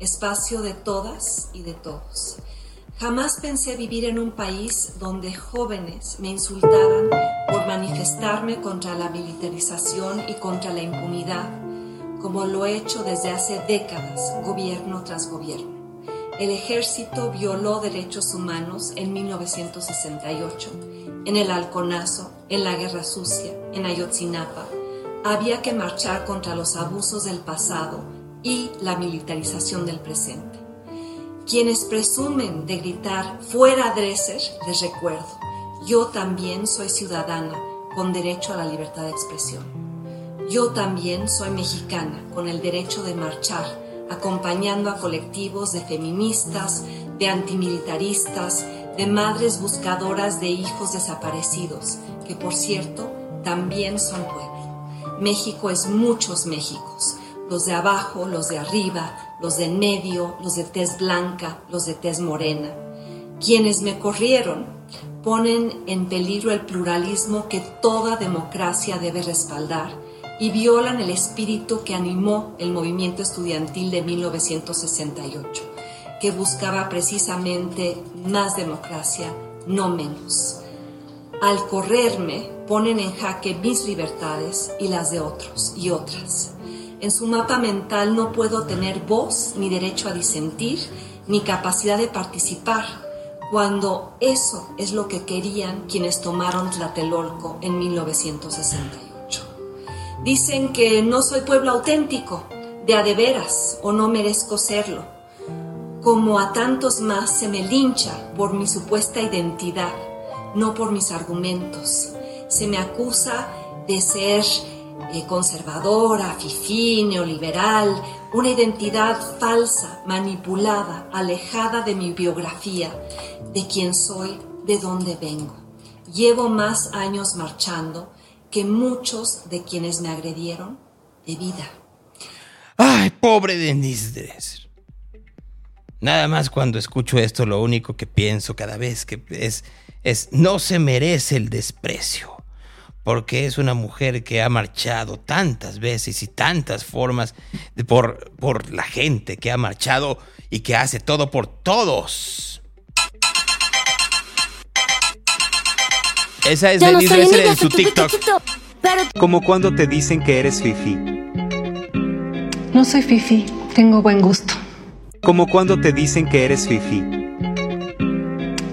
espacio de todas y de todos. Jamás pensé vivir en un país donde jóvenes me insultaran por manifestarme contra la militarización y contra la impunidad, como lo he hecho desde hace décadas, gobierno tras gobierno. El ejército violó derechos humanos en 1968 en el Halconazo, en la Guerra Sucia, en Ayotzinapa, había que marchar contra los abusos del pasado y la militarización del presente. Quienes presumen de gritar fuera Dresser, les recuerdo, yo también soy ciudadana con derecho a la libertad de expresión. Yo también soy mexicana con el derecho de marchar, acompañando a colectivos de feministas, de antimilitaristas, de madres buscadoras de hijos desaparecidos, que por cierto también son pueblo. México es muchos Méxicos, los de abajo, los de arriba, los de medio, los de tez blanca, los de tez morena. Quienes me corrieron ponen en peligro el pluralismo que toda democracia debe respaldar y violan el espíritu que animó el movimiento estudiantil de 1968 que buscaba precisamente más democracia, no menos. Al correrme, ponen en jaque mis libertades y las de otros y otras. En su mapa mental no puedo tener voz ni derecho a disentir ni capacidad de participar, cuando eso es lo que querían quienes tomaron Tlatelolco en 1968. Dicen que no soy pueblo auténtico, de a de veras, o no merezco serlo como a tantos más se me lincha por mi supuesta identidad, no por mis argumentos. Se me acusa de ser eh, conservadora, fifí, neoliberal, una identidad falsa, manipulada, alejada de mi biografía, de quién soy, de dónde vengo. Llevo más años marchando que muchos de quienes me agredieron de vida. Ay, pobre Denise Dresser. Nada más cuando escucho esto, lo único que pienso cada vez que es, es no se merece el desprecio, porque es una mujer que ha marchado tantas veces y tantas formas por, por la gente, que ha marchado y que hace todo por todos. Esa es Yo no en su de TikTok. TikTok, pero Como cuando te dicen que eres fifi. No soy fifi, tengo buen gusto. Como cuando te dicen que eres fifi.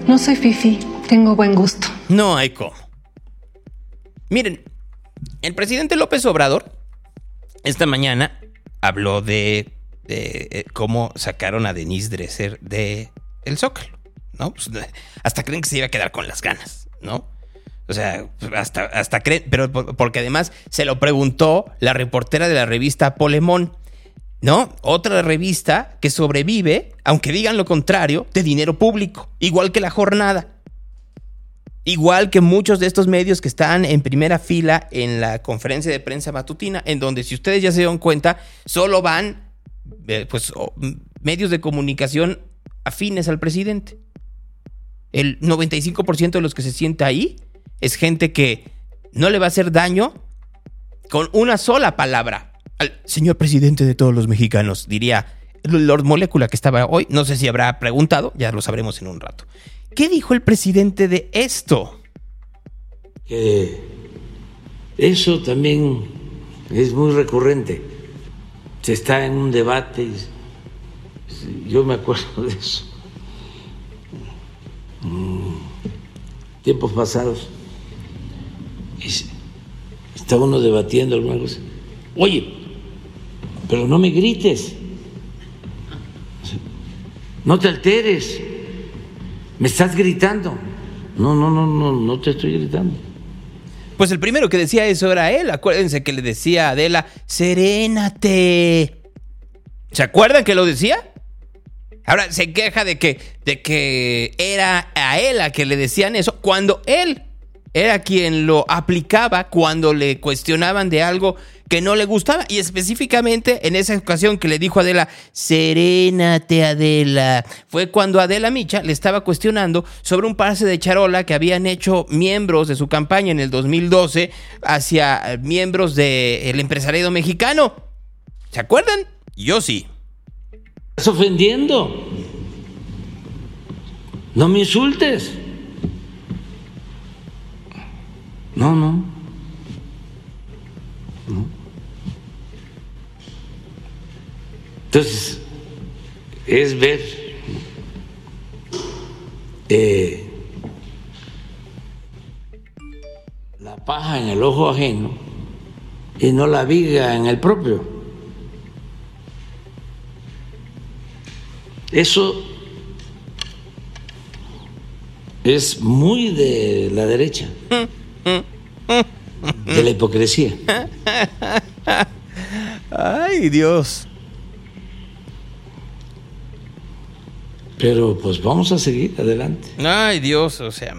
No soy fifi, tengo buen gusto. No hay cómo. Miren, el presidente López Obrador esta mañana habló de, de, eh, cómo sacaron a Denise Dresser de el Zócalo, ¿no? Pues, hasta creen que se iba a quedar con las ganas, ¿no? O sea, hasta, hasta creen, pero por- porque además se lo preguntó la reportera de la revista Polemón, ¿no? Otra revista que sobrevive, aunque digan lo contrario, de dinero público, igual que la jornada. Igual que muchos de estos medios que están en primera fila en la conferencia de prensa matutina, en donde si ustedes ya se dieron cuenta, solo van eh, pues, medios de comunicación afines al presidente. El 95% de los que se sienta ahí es gente que no le va a hacer daño con una sola palabra al señor presidente de todos los mexicanos, diría Lord Molecula que estaba hoy. No sé si habrá preguntado, ya lo sabremos en un rato. ¿Qué dijo el presidente de esto? que eso también es muy recurrente. Se está en un debate, y yo me acuerdo de eso. Mm, Tiempos pasados, y está uno debatiendo alguna cosa. Oye, pero no me grites, no te alteres, me estás gritando. No, no, no, no, no te estoy gritando. Pues el primero que decía eso era él. Acuérdense que le decía a Adela, serénate. ¿Se acuerdan que lo decía? Ahora se queja de que, de que era a él a que le decían eso, cuando él era quien lo aplicaba cuando le cuestionaban de algo que no le gustaba. Y específicamente en esa ocasión que le dijo Adela, serénate Adela, fue cuando Adela Micha le estaba cuestionando sobre un pase de charola que habían hecho miembros de su campaña en el 2012 hacia miembros del empresariado mexicano. ¿Se acuerdan? Yo sí. Estás ofendiendo. No me insultes. No, no. no. Entonces, es ver eh, la paja en el ojo ajeno y no la viga en el propio. Eso es muy de la derecha, de la hipocresía. Ay, Dios. Pero pues vamos a seguir adelante. Ay, Dios, o sea,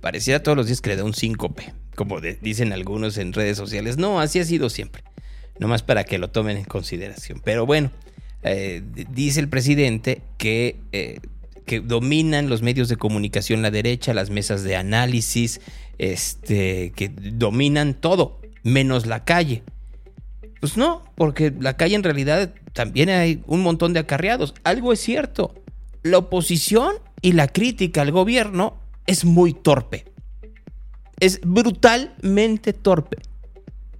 pareciera todos los días que le da un síncope, como de, dicen algunos en redes sociales. No, así ha sido siempre, nomás para que lo tomen en consideración. Pero bueno, eh, dice el presidente que, eh, que dominan los medios de comunicación la derecha, las mesas de análisis, este, que dominan todo, menos la calle. Pues no, porque la calle en realidad también hay un montón de acarreados. Algo es cierto. La oposición y la crítica al gobierno es muy torpe. Es brutalmente torpe.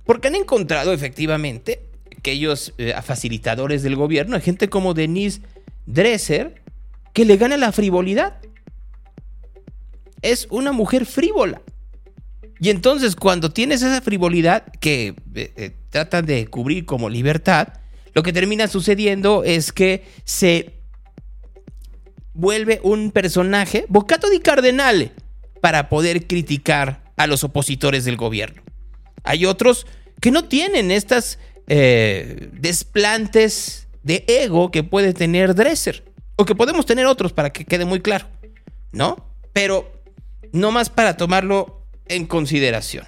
Porque han encontrado efectivamente aquellos eh, facilitadores del gobierno, gente como Denise Dresser, que le gana la frivolidad. Es una mujer frívola. Y entonces cuando tienes esa frivolidad que eh, eh, tratan de cubrir como libertad, lo que termina sucediendo es que se vuelve un personaje, bocato di cardenale, para poder criticar a los opositores del gobierno. Hay otros que no tienen estas eh, desplantes de ego que puede tener Dresser, o que podemos tener otros para que quede muy claro, ¿no? Pero no más para tomarlo en consideración.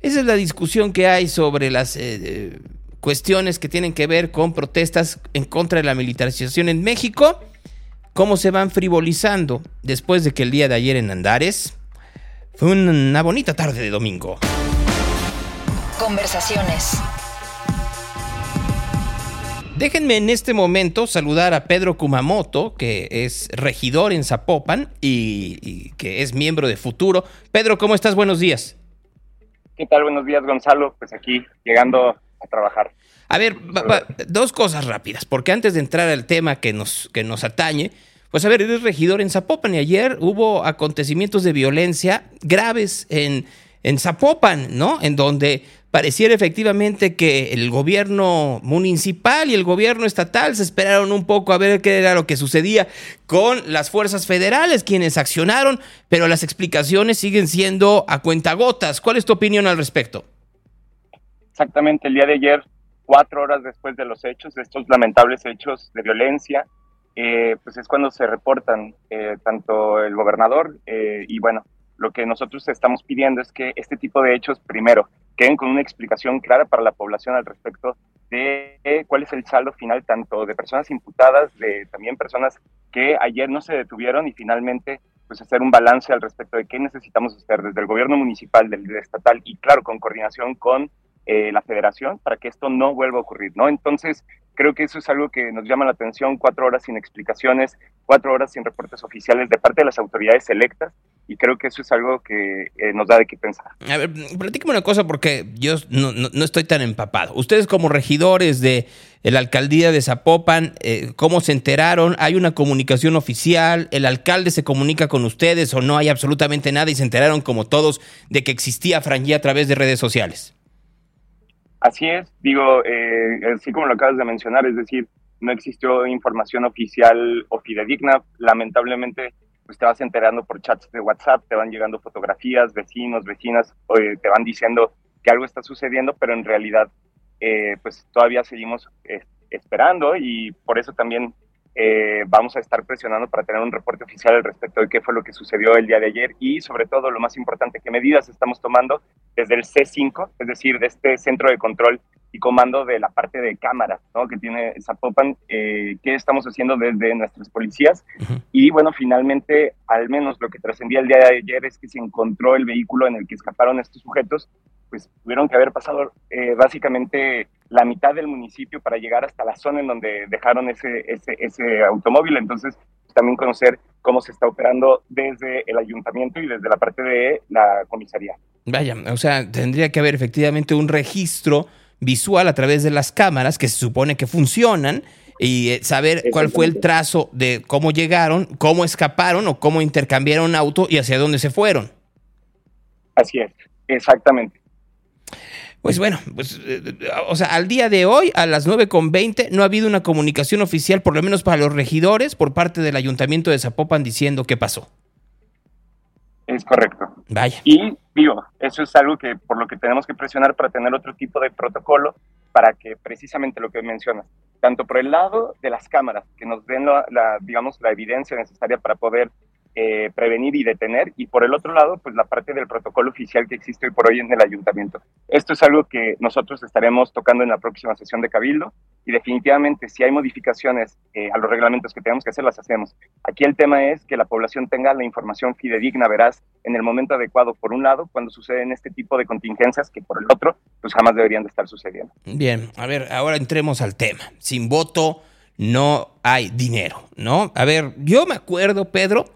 Esa es la discusión que hay sobre las eh, cuestiones que tienen que ver con protestas en contra de la militarización en México, cómo se van frivolizando después de que el día de ayer en Andares fue una bonita tarde de domingo. Conversaciones. Déjenme en este momento saludar a Pedro Kumamoto, que es regidor en Zapopan y, y, que es miembro de Futuro. Pedro, ¿cómo estás? Buenos días. ¿Qué tal? Buenos días, Gonzalo. Pues aquí, llegando a trabajar. A ver, va, va, dos cosas rápidas, porque antes de entrar al tema que nos, que nos atañe, pues a ver, eres regidor en Zapopan y ayer hubo acontecimientos de violencia graves en, en Zapopan, ¿no? En donde pareciera efectivamente que el gobierno municipal y el gobierno estatal se esperaron un poco a ver qué era lo que sucedía con las fuerzas federales, quienes accionaron, pero las explicaciones siguen siendo a cuentagotas. ¿Cuál es tu opinión al respecto? Exactamente, el día de ayer, cuatro horas después de los hechos, de estos lamentables hechos de violencia, eh, pues es cuando se reportan eh, tanto el gobernador eh, y bueno, lo que nosotros estamos pidiendo es que este tipo de hechos, primero, queden con una explicación clara para la población al respecto de cuál es el saldo final tanto de personas imputadas, de también personas que ayer no se detuvieron y finalmente pues hacer un balance al respecto de qué necesitamos hacer desde el gobierno municipal, del estatal y claro, con coordinación con eh, la federación para que esto no vuelva a ocurrir, ¿no? Entonces, creo que eso es algo que nos llama la atención, cuatro horas sin explicaciones, cuatro horas sin reportes oficiales de parte de las autoridades electas y creo que eso es algo que eh, nos da de qué pensar. A ver, platícame una cosa porque yo no, no, no, estoy tan empapado. Ustedes como regidores de la alcaldía de Zapopan, eh, ¿cómo se enteraron? ¿Hay una comunicación oficial? ¿El alcalde se comunica con ustedes o no hay absolutamente nada y se enteraron como todos de que existía Frangía a través de redes sociales? Así es, digo, eh, así como lo acabas de mencionar, es decir, no existió información oficial o fidedigna. Lamentablemente, pues te vas enterando por chats de WhatsApp, te van llegando fotografías, vecinos, vecinas, te van diciendo que algo está sucediendo, pero en realidad eh, pues todavía seguimos eh, esperando y por eso también eh, vamos a estar presionando para tener un reporte oficial al respecto de qué fue lo que sucedió el día de ayer y sobre todo lo más importante, qué medidas estamos tomando desde el C5, es decir, de este centro de control y comando de la parte de cámaras ¿no? que tiene Zapopan, eh, qué estamos haciendo desde nuestras policías. Y bueno, finalmente, al menos lo que trascendía el día de ayer es que se encontró el vehículo en el que escaparon estos sujetos, pues tuvieron que haber pasado eh, básicamente la mitad del municipio para llegar hasta la zona en donde dejaron ese, ese, ese automóvil. Entonces, también conocer cómo se está operando desde el ayuntamiento y desde la parte de la comisaría. Vaya, o sea, tendría que haber efectivamente un registro visual a través de las cámaras que se supone que funcionan y eh, saber cuál fue el trazo de cómo llegaron, cómo escaparon o cómo intercambiaron auto y hacia dónde se fueron. Así es, exactamente. Pues bueno, pues, eh, o sea, al día de hoy, a las 9.20, no ha habido una comunicación oficial, por lo menos para los regidores, por parte del ayuntamiento de Zapopan diciendo qué pasó. Es correcto. Vaya. Y digo, eso es algo que por lo que tenemos que presionar para tener otro tipo de protocolo para que precisamente lo que mencionas, tanto por el lado de las cámaras, que nos den la, la digamos, la evidencia necesaria para poder eh, prevenir y detener, y por el otro lado, pues la parte del protocolo oficial que existe hoy por hoy en el ayuntamiento. Esto es algo que nosotros estaremos tocando en la próxima sesión de Cabildo, y definitivamente si hay modificaciones eh, a los reglamentos que tenemos que hacer, las hacemos. Aquí el tema es que la población tenga la información fidedigna, veraz, en el momento adecuado, por un lado, cuando suceden este tipo de contingencias, que por el otro, pues jamás deberían de estar sucediendo. Bien, a ver, ahora entremos al tema. Sin voto no hay dinero, ¿no? A ver, yo me acuerdo, Pedro,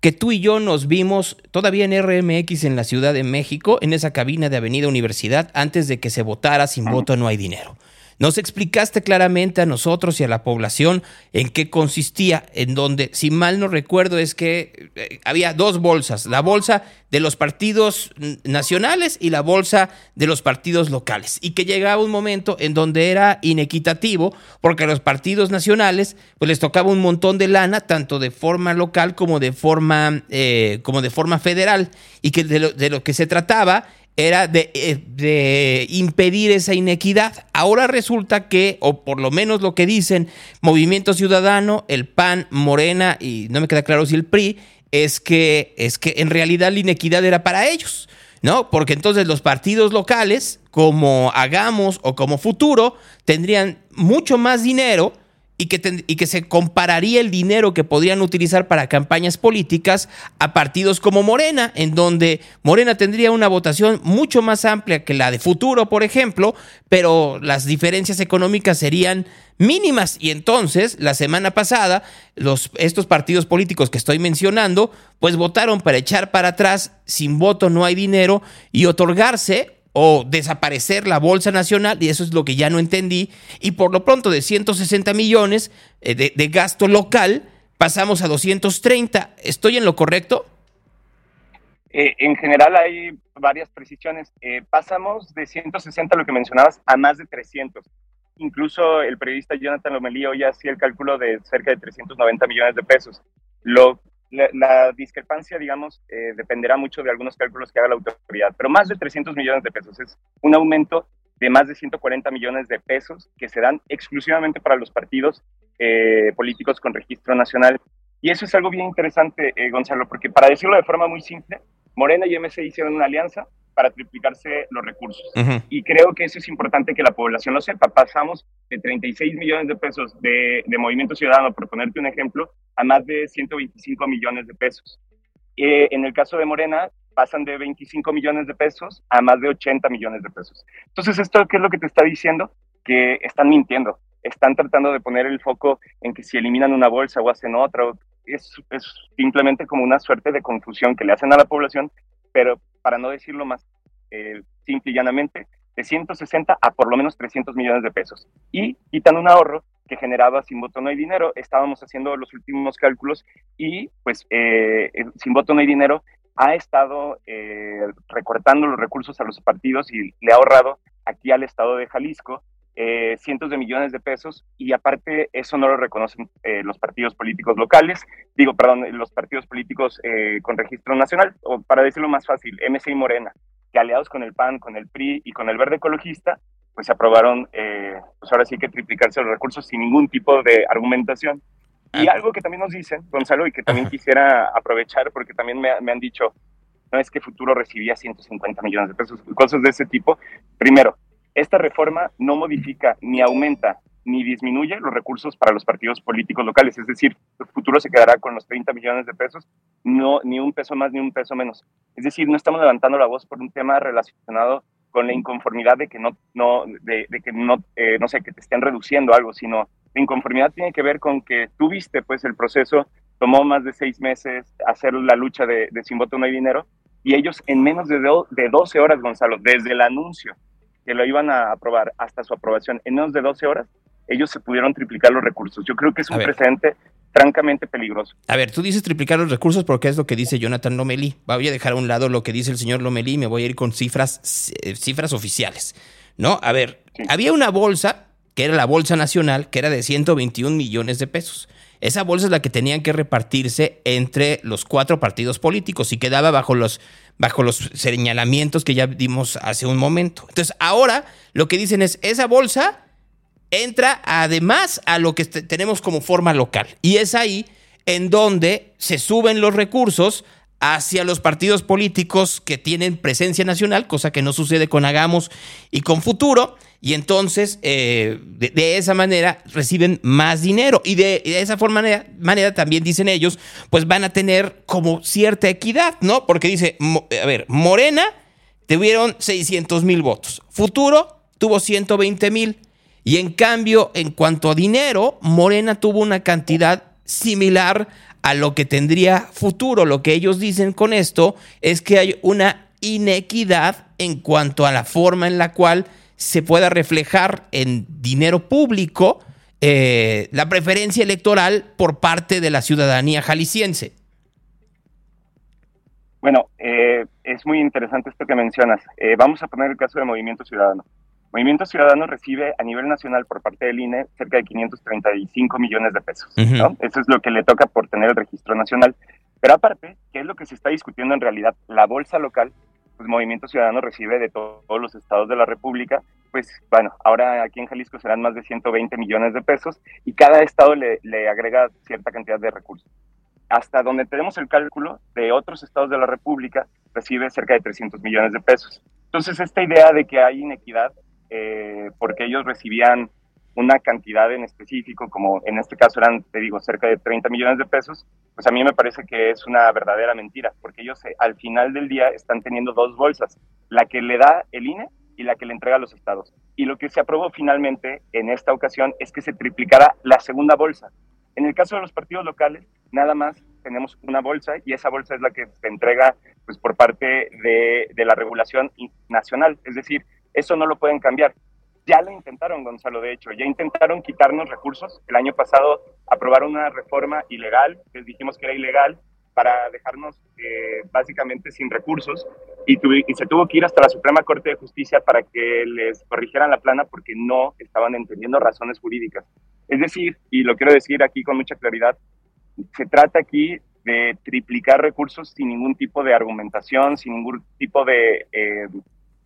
que tú y yo nos vimos todavía en RMX en la Ciudad de México, en esa cabina de Avenida Universidad, antes de que se votara sin voto no hay dinero. Nos explicaste claramente a nosotros y a la población en qué consistía, en donde, si mal no recuerdo, es que eh, había dos bolsas, la bolsa de los partidos nacionales y la bolsa de los partidos locales, y que llegaba un momento en donde era inequitativo, porque a los partidos nacionales pues les tocaba un montón de lana, tanto de forma local como de forma, eh, como de forma federal, y que de lo, de lo que se trataba era eh, de, impedir esa inequidad. Ahora resulta que, o por lo menos lo que dicen Movimiento Ciudadano, el PAN, Morena y no me queda claro si el PRI, es que, es que en realidad la inequidad era para ellos. ¿No? Porque entonces los partidos locales, como Hagamos o como Futuro, tendrían mucho más dinero y que, y que se compararía el dinero que podrían utilizar para campañas políticas a partidos como Morena, en donde Morena tendría una votación mucho más amplia que la de Futuro, por ejemplo, pero las diferencias económicas serían mínimas. Y entonces, la semana pasada, los, estos partidos políticos que estoy mencionando, pues votaron para echar para atrás, sin voto no hay dinero, y otorgarse o desaparecer la Bolsa Nacional, y eso es lo que ya no entendí, y por lo pronto de 160 millones eh, de, gasto local pasamos a 230. ¿Estoy en lo correcto? Eh, en general hay varias precisiones. Eh, pasamos de 160, lo que mencionabas, a más de 300. Incluso el periodista Jonathan Lomelí hoy hacía el cálculo de cerca de 390 millones de pesos. Lo la, discrepancia, digamos, eh, dependerá mucho de algunos cálculos que haga la autoridad, pero más de 300 millones de pesos es un aumento de más de 140 millones de pesos que se dan exclusivamente para los partidos eh, políticos con registro nacional. Y eso es algo bien interesante, eh, Gonzalo, porque para decirlo de forma muy simple, Morena y MC hicieron una alianza para triplicarse los recursos. Y creo que eso es importante que la población lo sepa. Pasamos de 36 millones de pesos de, Movimiento Ciudadano, por ponerte un ejemplo, a más de 125 millones de pesos. Eh, en el caso de Morena, pasan de 25 millones de pesos a más de 80 millones de pesos. Entonces, ¿esto qué es lo que te está diciendo? Que están mintiendo, están tratando de poner el foco en que si eliminan una bolsa o hacen otra, es, es simplemente como una suerte de confusión que le hacen a la población, pero para no decirlo más eh, simple y llanamente, de 160 a por lo menos 300 millones de pesos. Y quitan un ahorro que generaba sin voto no hay dinero. Estábamos haciendo los últimos cálculos y pues eh, sin voto no hay dinero ha estado eh, recortando los recursos a los partidos y le ha ahorrado aquí al estado de Jalisco cientos de millones de pesos y aparte eso no lo reconocen los partidos políticos locales, digo, perdón, los partidos políticos con registro nacional, o para decirlo más fácil, MC y Morena, que aliados con el PAN, con el PRI y con el Verde Ecologista, pues aprobaron, eh, pues ahora sí que triplicarse los recursos sin ningún tipo de argumentación. Y algo que también nos dicen, Gonzalo, y que también quisiera aprovechar, porque también me, me han dicho, no es que Futuro recibía 150 millones de pesos, cosas de ese tipo. Primero, esta reforma no modifica ni aumenta ni disminuye los recursos para los partidos políticos locales, es decir, el futuro se quedará con los 30 millones de pesos, no ni un peso más ni un peso menos. Es decir, no estamos levantando la voz por un tema relacionado con la inconformidad de que no, no, de, que no, eh, no sé, que te estén reduciendo algo, sino la inconformidad tiene que ver con que tú viste, pues, el proceso tomó más de seis meses hacer la lucha de, de sin voto no hay dinero y ellos en menos de, do, de 12 horas, Gonzalo, desde el anuncio que lo iban a aprobar hasta su aprobación, en menos de 12 horas, ellos se pudieron triplicar los recursos. Yo creo que es un precedente francamente peligroso. A ver, tú dices triplicar los recursos porque es lo que dice Jonathan Lomelí. Voy a dejar a un lado lo que dice el señor Lomelí y me voy a ir con cifras, eh, cifras oficiales. ¿No? A ver, sí. había una bolsa, que era la Bolsa Nacional, que era de 121 millones de pesos. Esa bolsa es la que tenían que repartirse entre los cuatro partidos políticos y quedaba bajo los, bajo los señalamientos que ya dimos hace un momento. Entonces, ahora lo que dicen es, esa bolsa entra además a lo que tenemos como forma local. Y es ahí en donde se suben los recursos hacia los partidos políticos que tienen presencia nacional, cosa que no sucede con Hagamos y con Futuro, y entonces eh, de, esa manera reciben más dinero y de, esa forma, manera, también dicen ellos, pues van a tener como cierta equidad, ¿no? Porque dice, a ver, Morena tuvieron 600 mil votos, Futuro tuvo 120 mil, y en cambio, en cuanto a dinero, Morena tuvo una cantidad similar a lo que tendría futuro. Lo que ellos dicen con esto es que hay una inequidad en cuanto a la forma en la cual se pueda reflejar en dinero público eh, la preferencia electoral por parte de la ciudadanía jalisciense. Bueno, eh, es muy interesante esto que mencionas. Eh, vamos a poner el caso de Movimiento Ciudadano. Movimiento Ciudadano recibe a nivel nacional por parte del INE cerca de 535 millones de pesos. Uh -huh. ¿no? Eso es lo que le toca por tener el registro nacional. Pero aparte, ¿qué es lo que se está discutiendo en realidad? La bolsa local, pues Movimiento Ciudadano recibe de to todos los estados de la República, pues bueno, ahora aquí en Jalisco serán más de 120 millones de pesos y cada estado le, le agrega cierta cantidad de recursos. Hasta donde tenemos el cálculo de otros estados de la República, recibe cerca de 300 millones de pesos. Entonces, esta idea de que hay inequidad eh, porque ellos recibían una cantidad en específico, como en este caso eran, te digo, cerca de 30 millones de pesos, pues a mí me parece que es una verdadera mentira, porque ellos eh, al final del día están teniendo dos bolsas, la que le da el INE y la que le entrega a los estados. Y lo que se aprobó finalmente en esta ocasión es que se triplicara la segunda bolsa. En el caso de los partidos locales, nada más tenemos una bolsa y esa bolsa es la que se entrega pues, por parte de, de la regulación nacional, es decir, eso no lo pueden cambiar. Ya lo intentaron, Gonzalo, de hecho, ya intentaron quitarnos recursos. El año pasado aprobaron una reforma ilegal, les dijimos que era ilegal, para dejarnos eh, básicamente sin recursos y, se tuvo que ir hasta la Suprema Corte de Justicia para que les corrigieran la plana porque no estaban entendiendo razones jurídicas. Es decir, y lo quiero decir aquí con mucha claridad, se trata aquí de triplicar recursos sin ningún tipo de argumentación, sin ningún tipo de... Eh,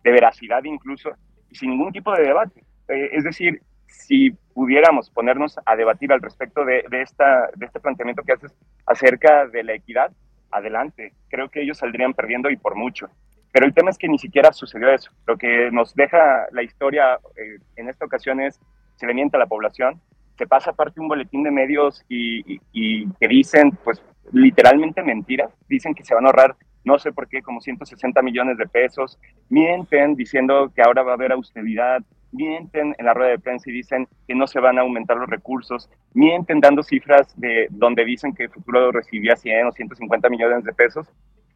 de veracidad incluso, sin ningún tipo de debate. Eh, es decir, si pudiéramos ponernos a debatir al respecto de, este planteamiento que haces acerca de la equidad, adelante. Creo que ellos saldrían perdiendo y por mucho. Pero el tema es que ni siquiera sucedió eso. Lo que nos deja la historia eh, en esta ocasión es, se le miente a la población, se pasa aparte un boletín de medios y, y, y que dicen, pues, literalmente mentiras. Dicen que se van a ahorrar no sé por qué, como 160 millones de pesos, mienten diciendo que ahora va a haber austeridad, mienten en la rueda de prensa y dicen que no se van a aumentar los recursos, mienten dando cifras de donde dicen que el futuro recibía 100 o 150 millones de pesos.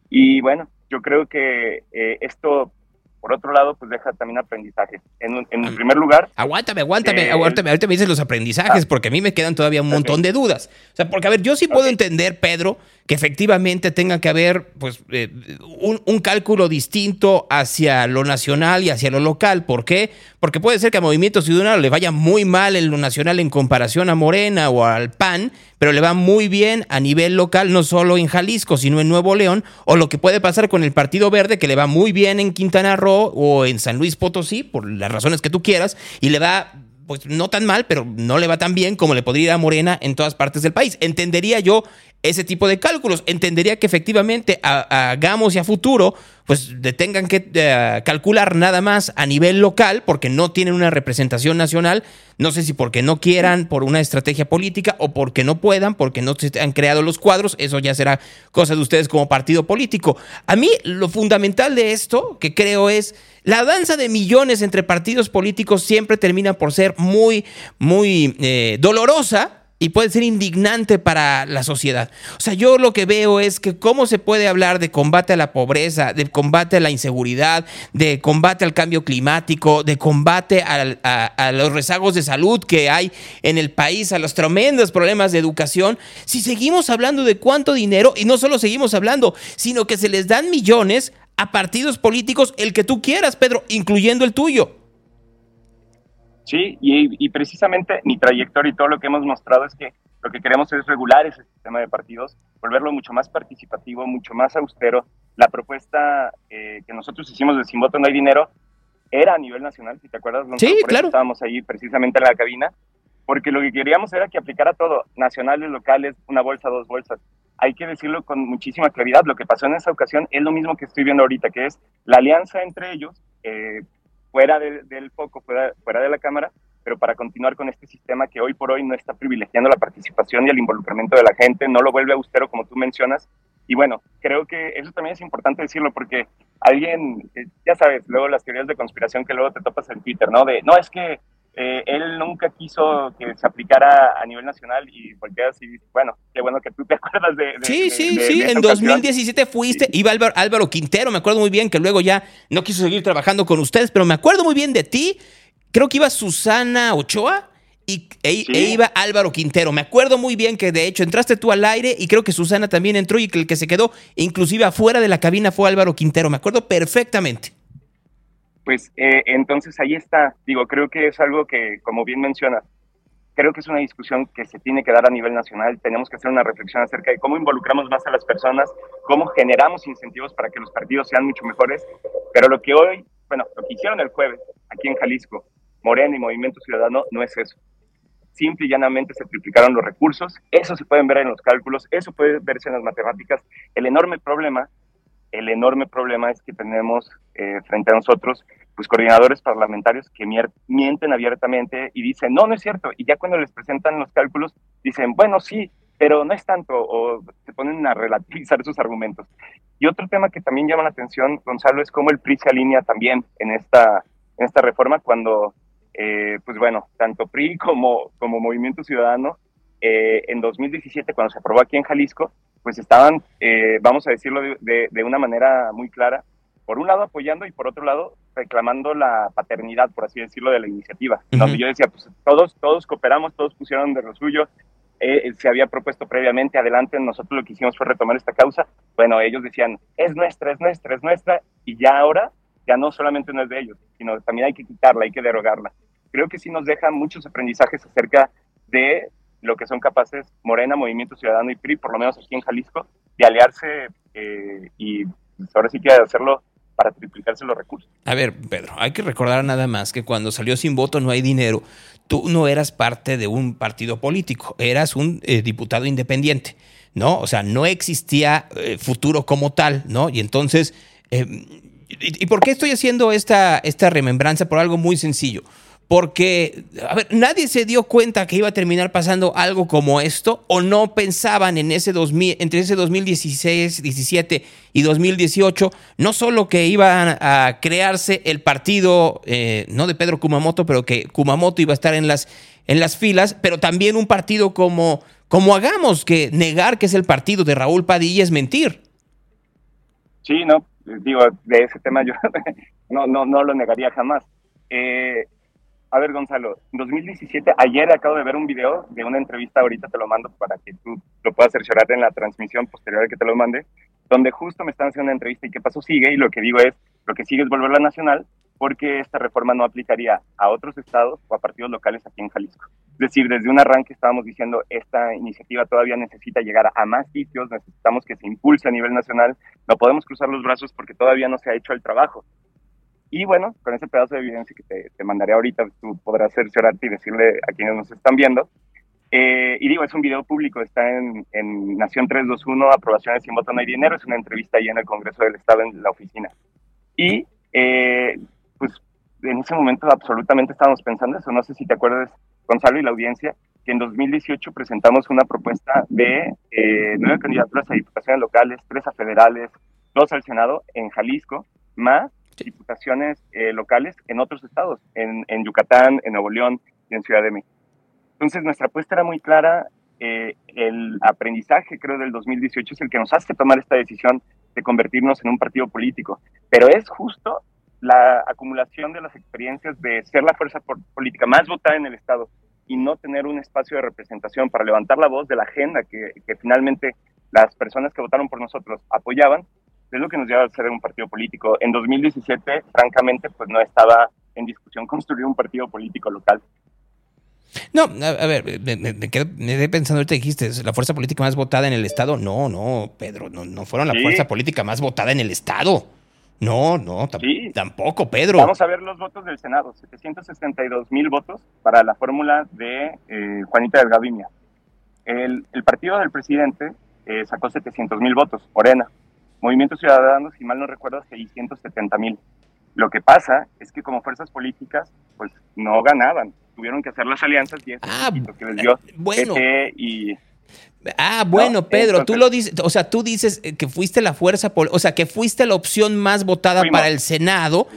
Y bueno, yo creo que eh, esto por otro lado, pues deja también aprendizaje. En, en primer lugar... Aguántame, aguántame, eh, aguántame, ahorita me dices los aprendizajes, ah, porque a mí me quedan todavía un montón okay. de dudas. O sea, porque a ver, yo sí puedo okay. entender, Pedro, que efectivamente tenga que haber pues, eh, un, un, cálculo distinto hacia lo nacional y hacia lo local. ¿Por qué? Porque puede ser que a Movimiento Ciudadano le vaya muy mal en lo nacional en comparación a Morena o al PAN, pero le va muy bien a nivel local, no solo en Jalisco, sino en Nuevo León, o lo que puede pasar con el Partido Verde, que le va muy bien en Quintana Roo o en San Luis Potosí, por las razones que tú quieras, y le va pues no tan mal, pero no le va tan bien como le podría ir a Morena en todas partes del país. Entendería yo ese tipo de cálculos. Entendería que efectivamente hagamos y a futuro, pues tengan que eh, calcular nada más a nivel local, porque no tienen una representación nacional. No sé si porque no quieran, por una estrategia política, o porque no puedan, porque no se han creado los cuadros. Eso ya será cosa de ustedes como partido político. A mí lo fundamental de esto, que creo es la danza de millones entre partidos políticos siempre termina por ser muy, muy eh, dolorosa y puede ser indignante para la sociedad. O sea, yo lo que veo es que cómo se puede hablar de combate a la pobreza, de combate a la inseguridad, de combate al cambio climático, de combate a, a, los rezagos de salud que hay en el país, a los tremendos problemas de educación, si seguimos hablando de cuánto dinero, y no solo seguimos hablando, sino que se les dan millones a partidos políticos el que tú quieras, Pedro, incluyendo el tuyo. Sí, y, precisamente mi trayectoria y todo lo que hemos mostrado es que lo que queremos es regular ese sistema de partidos, volverlo mucho más participativo, mucho más austero. La propuesta eh, que nosotros hicimos de Sin Voto No Hay Dinero era a nivel nacional, si te acuerdas. Sí, claro. Estábamos ahí precisamente en la cabina, porque lo que queríamos era que aplicara todo, nacionales, locales, una bolsa, dos bolsas hay que decirlo con muchísima claridad. Lo que pasó en esa ocasión es lo mismo que estoy viendo ahorita, que es la alianza entre ellos, eh, fuera del foco, fuera, fuera de la Cámara, pero para continuar con este sistema que hoy por hoy no está privilegiando la participación y el involucramiento de la gente, no lo vuelve austero como tú mencionas. Y bueno, creo que eso también es importante decirlo porque alguien, eh, ya sabes, luego las teorías de conspiración que luego te topas en Twitter, ¿no? De, no, es que eh, él nunca quiso que se aplicara a nivel nacional y volteas y bueno, qué bueno que tú te acuerdas de... sí, sí, sí, en 2017 fuiste, iba Álvaro, Álvaro, Quintero, me acuerdo muy bien que luego ya no quiso seguir trabajando con ustedes, pero me acuerdo muy bien de ti, creo que iba Susana Ochoa. Y, e, e iba Álvaro Quintero. Me acuerdo muy bien que de hecho entraste tú al aire y creo que Susana también entró y que el que se quedó inclusive afuera de la cabina fue Álvaro Quintero. Me acuerdo perfectamente pues eh, entonces ahí está. Digo, creo que es algo que, como bien mencionas, creo que es una discusión que se tiene que dar a nivel nacional. Tenemos que hacer una reflexión acerca de cómo involucramos más a las personas, cómo generamos incentivos para que los partidos sean mucho mejores. Pero lo que hoy, bueno, lo que hicieron el jueves aquí en Jalisco, Morena y Movimiento Ciudadano, no es eso. Simple y llanamente se triplicaron los recursos. Eso se puede ver en los cálculos, eso puede verse en las matemáticas. El enorme problema el enorme problema es que tenemos eh, frente a nosotros pues coordinadores parlamentarios que mienten abiertamente y dicen, no, no es cierto. Y ya cuando les presentan los cálculos, dicen, bueno, sí, pero no es tanto, o se ponen a relativizar sus argumentos. Y otro tema que también llama la atención, Gonzalo, es cómo el PRI se alinea también en esta, en esta reforma cuando, eh, pues bueno, tanto PRI como, como Movimiento Ciudadano, eh, en 2017, cuando se aprobó aquí en Jalisco, pues estaban, eh, vamos a decirlo de, de, una manera muy clara, por un lado apoyando y por otro lado reclamando la paternidad, por así decirlo, de la iniciativa. Donde yo decía, pues todos, todos cooperamos, todos pusieron de lo suyo, eh, se había propuesto previamente, adelante, nosotros lo que hicimos fue retomar esta causa. Bueno, ellos decían, es nuestra, es nuestra, es nuestra, y ya ahora, ya no solamente no es de ellos, sino también hay que quitarla, hay que derogarla. Creo que sí nos deja muchos aprendizajes acerca de lo que son capaces Morena, Movimiento Ciudadano y PRI, por lo menos aquí en Jalisco, de aliarse eh, y ahora sí que hacerlo para triplicarse los recursos. A ver, Pedro, hay que recordar nada más que cuando salió sin voto no hay dinero, tú no eras parte de un partido político, eras un eh, diputado independiente, ¿no? O sea, no existía eh, futuro como tal, ¿no? Y entonces, ¿y, por qué estoy haciendo esta, esta remembranza? Por algo muy sencillo porque, a ver, nadie se dio cuenta que iba a terminar pasando algo como esto o no pensaban en ese 2000, entre ese 2016, 17 y 2018, no solo que iba a crearse el partido, eh, no de Pedro Kumamoto, pero que Kumamoto iba a estar en las, en las filas, pero también un partido como, como Hagamos, que negar que es el partido de Raúl Padilla es mentir. Sí, no, digo, de ese tema yo no, no, no lo negaría jamás. Eh, A ver, Gonzalo, en 2017, ayer acabo de ver un video de una entrevista, ahorita te lo mando para que tú lo puedas cerciorar en la transmisión posterior a que te lo mande, donde justo me están haciendo una entrevista y qué pasó sigue, y lo que digo es, lo que sigue es volverla nacional, porque esta reforma no aplicaría a otros estados o a partidos locales aquí en Jalisco. Es decir, desde un arranque estábamos diciendo, esta iniciativa todavía necesita llegar a más sitios, necesitamos que se impulse a nivel nacional, no podemos cruzar los brazos porque todavía no se ha hecho el trabajo. Y bueno, con ese pedazo de evidencia que te, te mandaré ahorita, tú podrás cerciorarte y decirle a quienes nos están viendo. Eh, y digo, es un video público, está en, en Nación 321, aprobaciones sin voto no hay dinero, es una entrevista ahí en el Congreso del Estado, en la oficina. Y eh, pues en ese momento absolutamente estábamos pensando eso, no sé si te acuerdas, Gonzalo y la audiencia, que en 2018 presentamos una propuesta de eh, nueve candidaturas a diputaciones locales, tres a federales, dos al Senado en Jalisco, más diputaciones eh, locales en otros estados, en, en, Yucatán, en Nuevo León y en Ciudad de México. Entonces nuestra apuesta era muy clara, eh, el aprendizaje creo del 2018 es el que nos hace tomar esta decisión de convertirnos en un partido político, pero es justo la acumulación de las experiencias de ser la fuerza política más votada en el estado y no tener un espacio de representación para levantar la voz de la agenda que, que finalmente las personas que votaron por nosotros apoyaban, es lo que nos lleva a ser un partido político. En 2017, francamente, pues no estaba en discusión construir un partido político local. No, a, a ver, me, me, me, quedé pensando, ahorita dijiste, ¿la fuerza política más votada en el Estado? No, no, Pedro, no, no fueron la Sí. fuerza política más votada en el Estado. No, no, Sí. tampoco, Pedro. Vamos a ver los votos del Senado, 762 mil votos para la fórmula de eh, Juanita Delgado mía. El, el partido del presidente eh, sacó 700 mil votos, Morena. Movimiento Ciudadano, si mal no recuerdo, 670 mil. Lo que pasa es que como fuerzas políticas, pues no ganaban. Tuvieron que hacer las alianzas y eso poquito que les dio bueno. PT y Ah, bueno, No, Pedro, tú lo dices, o sea, tú dices eh, que fuiste la fuerza, o sea, que fuiste la opción más votada Fuimos. para el Senado,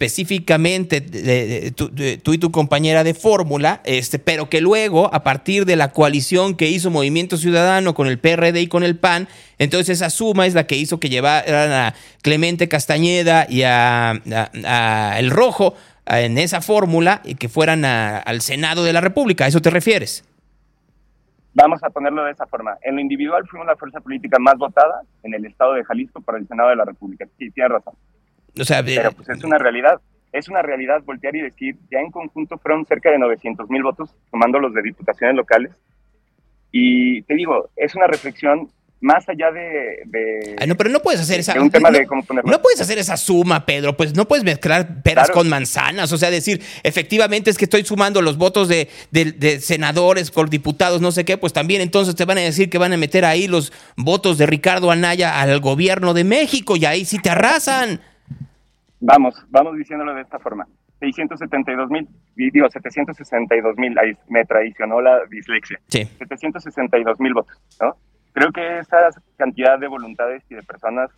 específicamente de- de- de- tú, y tu compañera de fórmula, este, pero que luego, a partir de la coalición que hizo Movimiento Ciudadano con el PRD y con el PAN, entonces esa suma es la que hizo que llevaran a Clemente Castañeda y a, a- a El Rojo en esa fórmula y que fueran a- al Senado de la República. ¿A eso te refieres? Vamos a ponerlo de esa forma. En lo individual fuimos la fuerza política más votada en el estado de Jalisco para el Senado de la República. Sí, tienes razón. O sea, Pero pues es una realidad. Es una realidad voltear y decir, ya en conjunto fueron cerca de 900 mil votos, sumando los de diputaciones locales. Y te digo, es una reflexión más allá de... de- Ay, no, pero no puedes hacer esa. un tema no, de cómo ponerlo. no puedes hacer esa suma, Pedro. Pues no puedes mezclar peras Claro. con manzanas. O sea, decir, efectivamente es que estoy sumando los votos de, de- de senadores por diputados, no sé qué. Pues también entonces te van a decir que van a meter ahí los votos de Ricardo Anaya al gobierno de México y ahí sí te arrasan. Vamos, vamos diciéndolo de esta forma. 672 mil, digo 762 mil, ahí me traicionó la dislexia. Sí. 762 mil votos, ¿no? Creo que esa cantidad de voluntades y de personas,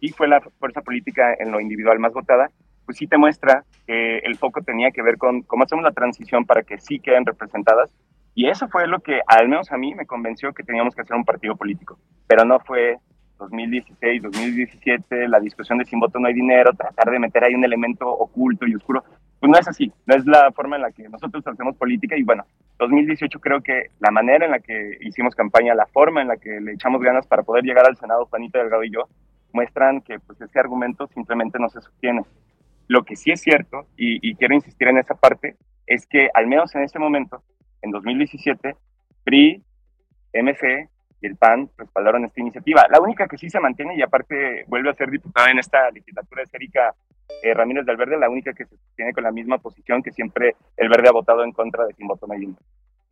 sí fue la fuerza política en lo individual más votada, pues sí te muestra que el foco tenía que ver con cómo hacemos la transición para que sí queden representadas. Y eso fue lo que, al menos a mí, me convenció que teníamos que hacer un partido político. Pero no fue 2016, 2017, la discusión de sin voto no hay dinero, tratar de meter ahí un elemento oculto y oscuro. Pues no es así, no es la forma en la que nosotros hacemos política y bueno, 2018 creo que la manera en la que hicimos campaña, la forma en la que le echamos ganas para poder llegar al Senado, Juanito Delgado y yo, muestran que pues ese argumento simplemente no se sostiene. Lo que sí es cierto, y, quiero insistir en esa parte, es que al menos en ese momento, en 2017, PRI, MC y el PAN respaldaron esta iniciativa. La única que sí se mantiene y aparte vuelve a ser diputada en esta legislatura es Erika eh, Ramírez del Verde, la única que se sostiene con la misma posición que siempre el Verde ha votado en contra de hay dinero.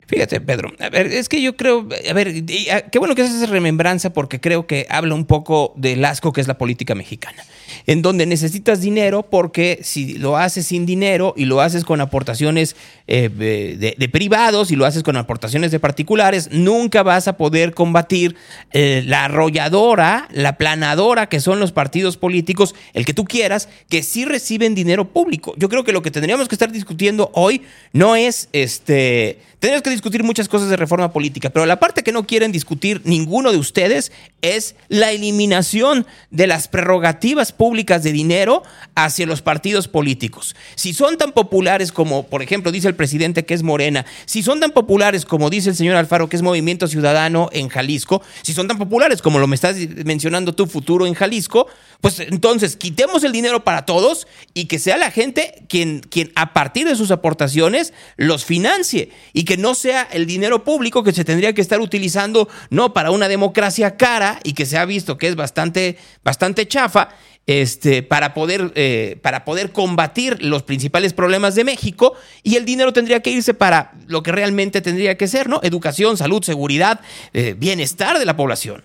Fíjate, Pedro, a ver, es que yo creo, a ver, y, a, qué bueno que haces esa remembranza porque creo que habla un poco del asco que es la política mexicana, en donde necesitas dinero porque si lo haces sin dinero y lo haces con aportaciones eh, de, privados y lo haces con aportaciones de particulares, nunca vas a poder combatir eh, la arrolladora, la planadora que son los partidos políticos, el que tú quieras, que sí reciben dinero público. Yo creo que lo que tendríamos que estar discutiendo hoy no es este tenemos que discutir muchas cosas de reforma política, pero la parte que no quieren discutir ninguno de ustedes es la eliminación de las prerrogativas públicas de dinero hacia los partidos políticos. Si son tan populares como, por ejemplo, dice el presidente que es Morena, si son tan populares como dice el señor Alfaro que es Movimiento Ciudadano en Jalisco, si son tan populares como lo me estás mencionando tu futuro en Jalisco, pues entonces quitemos el dinero para todos y que sea la gente quien, quien a partir de sus aportaciones los financie y que no sea el dinero público que se tendría que estar utilizando no para una democracia cara y que se ha visto que es bastante, bastante chafa. Este, para, poder, eh, para poder combatir los principales problemas de México y el dinero tendría que irse para lo que realmente tendría que ser, ¿no? Educación, salud, seguridad, eh, bienestar de la población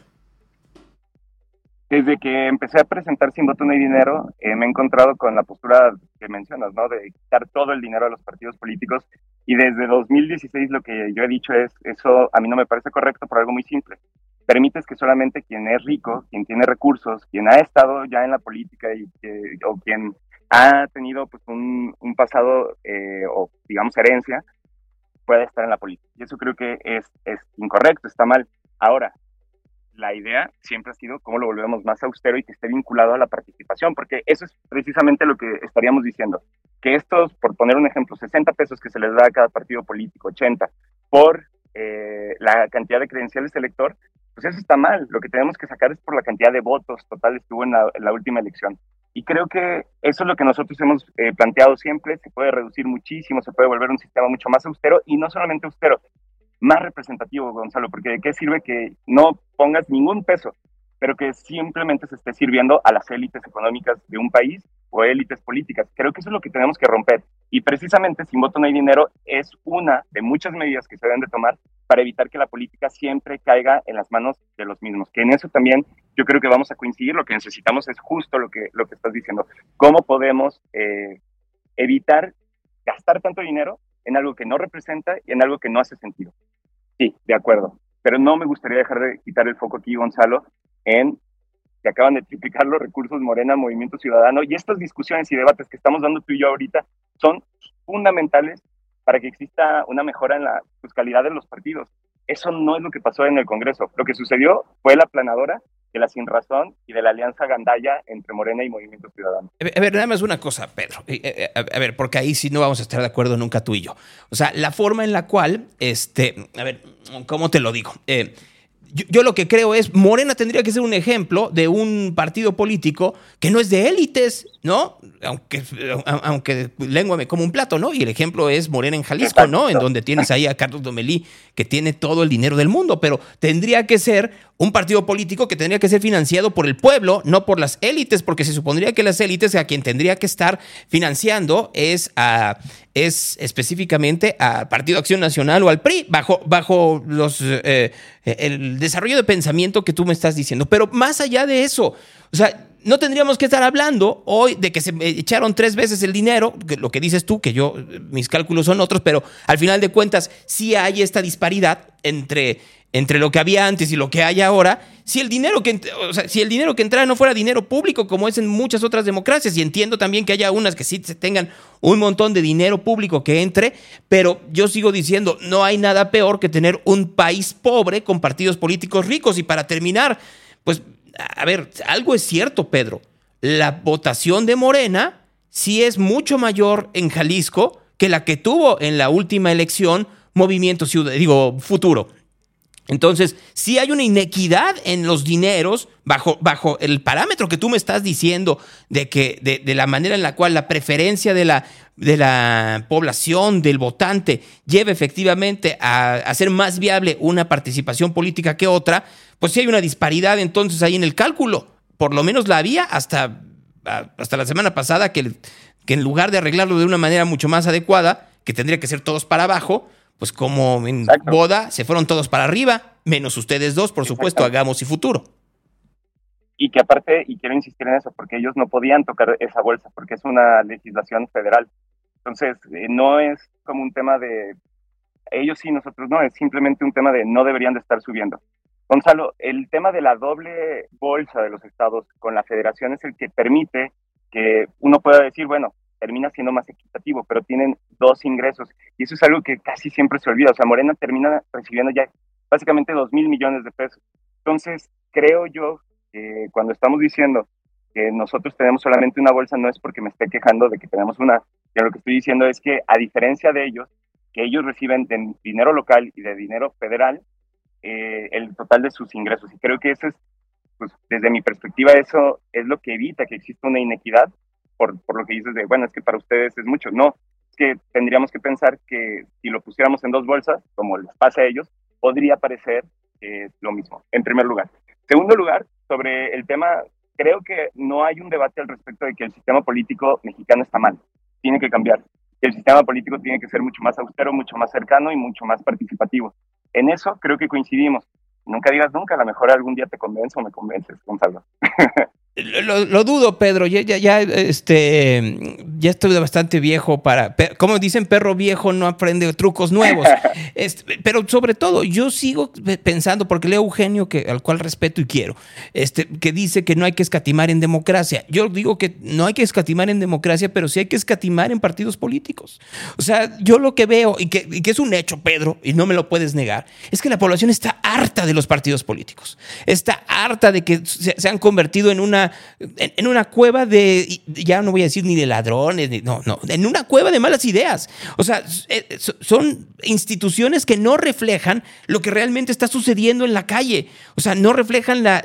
desde que empecé a presentar Sin Voto No hay Dinero, eh, me he encontrado con la postura que mencionas, ¿no? De quitar todo el dinero a los partidos políticos. Y desde 2016 lo que yo he dicho es, eso a mí no me parece correcto por algo muy simple. Permites que solamente quien es rico, quien tiene recursos, quien ha estado ya en la política y o quien ha tenido pues, un, un pasado eh, o digamos herencia, pueda estar en la política. Y eso creo que es, es incorrecto, está mal. Ahora, la idea siempre ha sido cómo lo volvemos más austero y que esté vinculado a la participación, porque eso es precisamente lo que estaríamos diciendo, que estos, por poner un ejemplo, 60 pesos que se les da a cada partido político, 80, por eh, la cantidad de credenciales elector, pues eso está mal. Lo que tenemos que sacar es por la cantidad de votos totales que hubo en la, última elección. Y creo que eso es lo que nosotros hemos eh, planteado siempre, se puede reducir muchísimo, se puede volver un sistema mucho más austero y no solamente austero, más representativo, Gonzalo, porque de qué sirve que no pongas ningún peso, pero que simplemente se esté sirviendo a las élites económicas de un país o élites políticas. Creo que eso es lo que tenemos que romper. Y precisamente sin voto no hay dinero es una de muchas medidas que se deben de tomar para evitar que la política siempre caiga en las manos de los mismos. Que en eso también yo creo que vamos a coincidir. Lo que necesitamos es justo lo que, lo que estás diciendo. ¿Cómo podemos eh, evitar gastar tanto dinero en algo que no representa y en algo que no hace sentido? Sí, de acuerdo. Pero no me gustaría dejar de quitar el foco aquí, Gonzalo, en que acaban de triplicar los recursos Morena, Movimiento Ciudadano, y estas discusiones y debates que estamos dando tú y yo ahorita son fundamentales para que exista una mejora en la pues, de los partidos. Eso no es lo que pasó en el Congreso. Lo que sucedió fue la planadora de la Sin Razón y de la alianza Gandaya entre Morena y Movimiento Ciudadano. A ver, nada más una cosa, Pedro. Eh, eh, a ver, porque ahí sí no vamos a estar de acuerdo nunca tú y yo. O sea, la forma en la cual, este, a ver, ¿cómo te lo digo? Eh, yo, lo que creo es, Morena tendría que ser un ejemplo de un partido político que no es de élites, ¿no? Aunque, aunque lengua me como un plato, ¿no? Y el ejemplo es Morena en Jalisco, ¿no? En donde tienes ahí a Carlos Domelí, que tiene todo el dinero del mundo, pero tendría que ser un partido político que tendría que ser financiado por el pueblo, no por las élites, porque se supondría que las élites a quien tendría que estar financiando es a es específicamente al Partido Acción Nacional o al PRI, bajo, bajo los, eh, el desarrollo de pensamiento que tú me estás diciendo. Pero más allá de eso, o sea, no tendríamos que estar hablando hoy de que se echaron tres veces el dinero, lo que dices tú, que yo, mis cálculos son otros, pero al final de cuentas sí hay esta disparidad entre entre lo que había antes y lo que hay ahora, si el dinero que, o el dinero que entrara no fuera dinero público como es en muchas otras democracias, y entiendo también que haya unas que sí tengan un montón de dinero público que entre, pero yo sigo diciendo, no hay nada peor que tener un país pobre con partidos políticos ricos. Y para terminar, pues, a ver, algo es cierto, Pedro, la votación de Morena sí es mucho mayor en Jalisco que la que tuvo en la última elección Movimiento Ciudad, digo, Futuro. Entonces, si hay una inequidad en los dineros bajo, bajo el parámetro que tú me estás diciendo de que de, la manera en la cual la preferencia de la, de la población, del votante, lleva efectivamente a hacer más viable una participación política que otra, pues sí hay una disparidad entonces ahí en el cálculo. Por lo menos la había hasta, hasta la semana pasada que, que en lugar de arreglarlo de una manera mucho más adecuada, que tendría que ser todos para abajo, pues como en boda, se fueron todos para arriba, menos ustedes dos, por supuesto, hagamos y futuro. Y que aparte, y quiero insistir en eso, porque ellos no podían tocar esa bolsa, porque es una legislación federal. Entonces, eh, no es como un tema de ellos sí, nosotros no, es simplemente un tema de no deberían de estar subiendo. Gonzalo, el tema de la doble bolsa de los estados con la federación es el que permite que uno pueda decir, bueno, termina siendo más equitativo, pero tienen dos ingresos. Y eso es algo que casi siempre se olvida. O sea, Morena termina recibiendo ya básicamente dos mil millones de pesos. Entonces, creo yo que cuando estamos diciendo que nosotros tenemos solamente una bolsa no es porque me esté quejando de que tenemos una, yo lo que estoy diciendo es que a diferencia de ellos, que ellos reciben de dinero local y de dinero federal, eh, el total de sus ingresos. Y creo que eso es, pues desde mi perspectiva, eso es lo que evita que exista una inequidad, por, por lo que dices de, bueno, es que para ustedes es mucho. No, es que tendríamos que pensar que si lo pusiéramos en dos bolsas, como les pasa a ellos, podría parecer eh, lo mismo, en primer lugar. Segundo lugar, sobre el tema, creo que no hay un debate al respecto de que el sistema político mexicano está mal, tiene que cambiar. El sistema político tiene que ser mucho más austero, mucho más cercano y mucho más participativo. En eso creo que coincidimos. Nunca digas nunca, a lo mejor algún día te convenzo o me convences, Gonzalo. Lo, lo, dudo, Pedro. Ya, ya, ya, este, ya estoy bastante viejo para. Como dicen, perro viejo no aprende trucos nuevos. este, pero sobre todo, yo sigo pensando, porque leo Eugenio, que, al cual respeto y quiero, este, que dice que no hay que escatimar en democracia. Yo digo que no hay que escatimar en democracia, pero sí hay que escatimar en partidos políticos. O sea, yo lo que veo, y que, y que es un hecho, Pedro, y no me lo puedes negar, es que la población está harta de los partidos políticos. Está harta de que se, se han convertido en una en, una cueva de, ya no voy a decir ni de ladrones, no, no, en una cueva de malas ideas. O sea, eh, son instituciones que no reflejan lo que realmente está sucediendo en la calle. O sea, no reflejan la,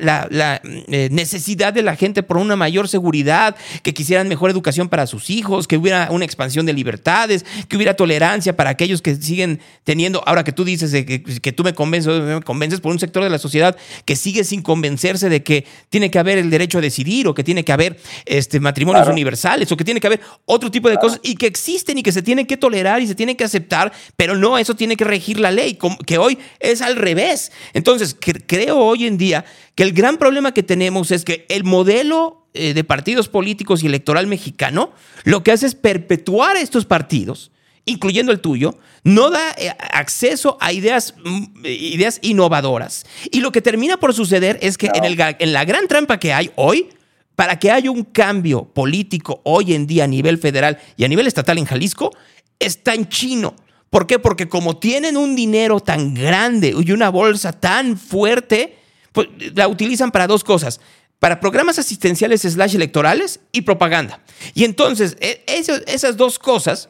eh, necesidad de la gente por una mayor seguridad, que quisieran mejor educación para sus hijos, que hubiera una expansión de libertades, que hubiera tolerancia para aquellos que siguen teniendo, ahora que tú dices que, tú me convences, me convences por un sector de la sociedad que sigue sin convencerse de que tiene que haber el derecho a decidir o que tiene que haber este, matrimonios universales o que tiene que haber otro tipo de cosas y que existen y que se tienen que tolerar y se tienen que aceptar, pero no, eso tiene que regir la ley, que hoy es al revés. Entonces, creo hoy en día que el gran problema que tenemos es que el modelo eh, de partidos políticos y electoral mexicano lo que hace es perpetuar estos partidos incluyendo el tuyo, no da eh, acceso a ideas, mm, ideas innovadoras. Y lo que termina por suceder es que en, el, en la gran trampa que hay hoy, para que haya un cambio político hoy en día a nivel federal y a nivel estatal en Jalisco, está en chino. ¿Por qué? Porque como tienen un dinero tan grande y una bolsa tan fuerte, pues la utilizan para dos cosas para programas asistenciales slash electorales y propaganda. Y entonces, e, esas dos cosas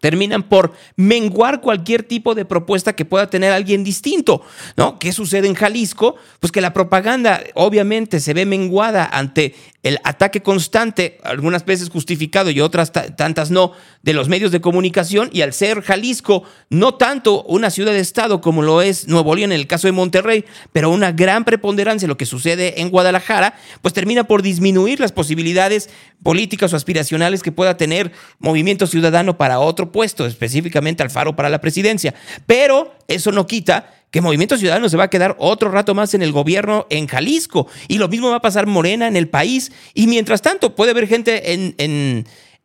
terminan por menguar cualquier tipo de propuesta que pueda tener alguien distinto, ¿no? ¿Qué sucede en Jalisco? Pues que la propaganda obviamente se ve menguada ante el ataque constante, algunas veces justificado y otras tantas no, de los medios de comunicación y al ser Jalisco no tanto una ciudad de estado como lo es Nuevo León en el caso de Monterrey, pero una gran preponderancia lo que sucede en Guadalajara, pues termina por disminuir las posibilidades políticas o aspiracionales que pueda tener Movimiento Ciudadano para otro puesto, específicamente Alfaro para la presidencia. Pero eso no quita que Movimiento Ciudadano se va a quedar otro rato más en el gobierno en Jalisco. Y lo mismo va a pasar Morena en el país. Y mientras tanto, puede haber gente en,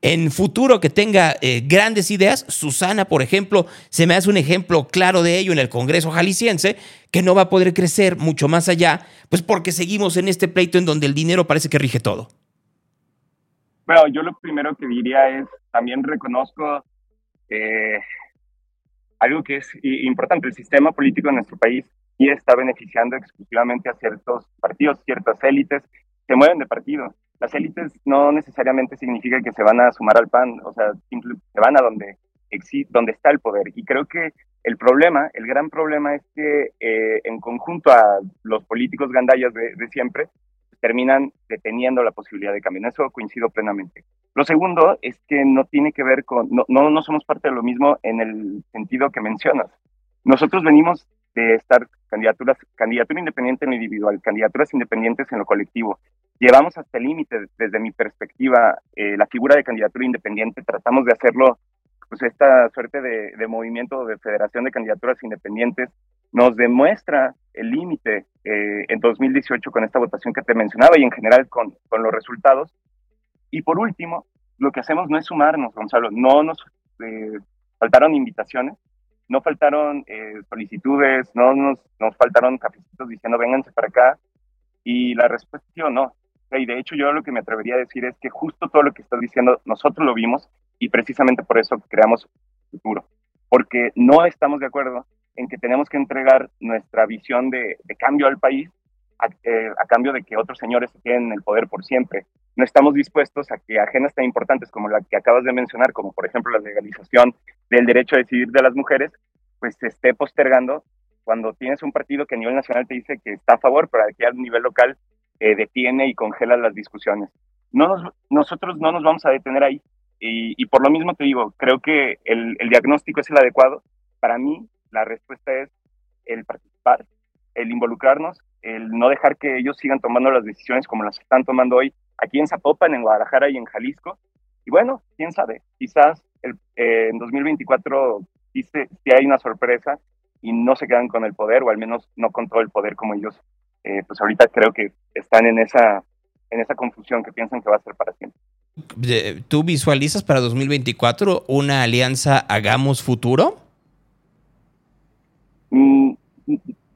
en, futuro que tenga eh, grandes ideas. Susana, por ejemplo, se me hace un ejemplo claro de ello en el Congreso jalisciense, que no va a poder crecer mucho más allá, pues porque seguimos en este pleito en donde el dinero parece que rige todo. Bueno, yo lo primero que diría es, también reconozco eh, algo que es importante, el sistema político de nuestro país y está beneficiando exclusivamente a ciertos partidos, ciertas élites, se mueven de partido. Las élites no necesariamente significa que se van a sumar al PAN, o sea, se van a donde, donde está el poder. Y creo que el problema, el gran problema es que eh, en conjunto a los políticos gandallas de, de siempre, terminan deteniendo la posibilidad de cambio. En eso coincido plenamente. Lo segundo es que no tiene que ver con, no, no, no somos parte de lo mismo en el sentido que mencionas. Nosotros venimos de estar candidaturas, candidatura independiente en lo individual, candidaturas independientes en lo colectivo. Llevamos hasta el límite, desde mi perspectiva, eh, la figura de candidatura independiente, tratamos de hacerlo, pues esta suerte de, de movimiento de federación de candidaturas independientes nos demuestra el límite eh, en 2018 con esta votación que te mencionaba y en general con, con, los resultados. Y por último, lo que hacemos no es sumarnos, Gonzalo, no nos eh, faltaron invitaciones, no faltaron eh, solicitudes, no nos, nos faltaron cafecitos diciendo vénganse para acá. Y la respuesta es no. Y de hecho yo lo que me atrevería a decir es que justo todo lo que estás diciendo nosotros lo vimos y precisamente por eso creamos futuro. Porque no estamos de acuerdo en que tenemos que entregar nuestra visión de, cambio al país a, eh, a, cambio de que otros señores se queden en el poder por siempre. No estamos dispuestos a que agendas tan importantes como la que acabas de mencionar, como por ejemplo la legalización del derecho a decidir de las mujeres, pues se esté postergando cuando tienes un partido que a nivel nacional te dice que está a favor, pero aquí a nivel local eh, detiene y congela las discusiones. No nos, nosotros no nos vamos a detener ahí. Y, y por lo mismo te digo, creo que el, el diagnóstico es el adecuado. Para mí, la respuesta es el participar, el involucrarnos, el no dejar que ellos sigan tomando las decisiones como las están tomando hoy aquí en Zapopan, en Guadalajara y en Jalisco. Y bueno, quién sabe, quizás el, eh, en 2024 si, hay una sorpresa y no se quedan con el poder, o al menos no con todo el poder como ellos, eh, pues ahorita creo que están en esa, en esa confusión que piensan que va a ser para siempre. ¿Tú visualizas para 2024 una alianza Hagamos Futuro? Mm,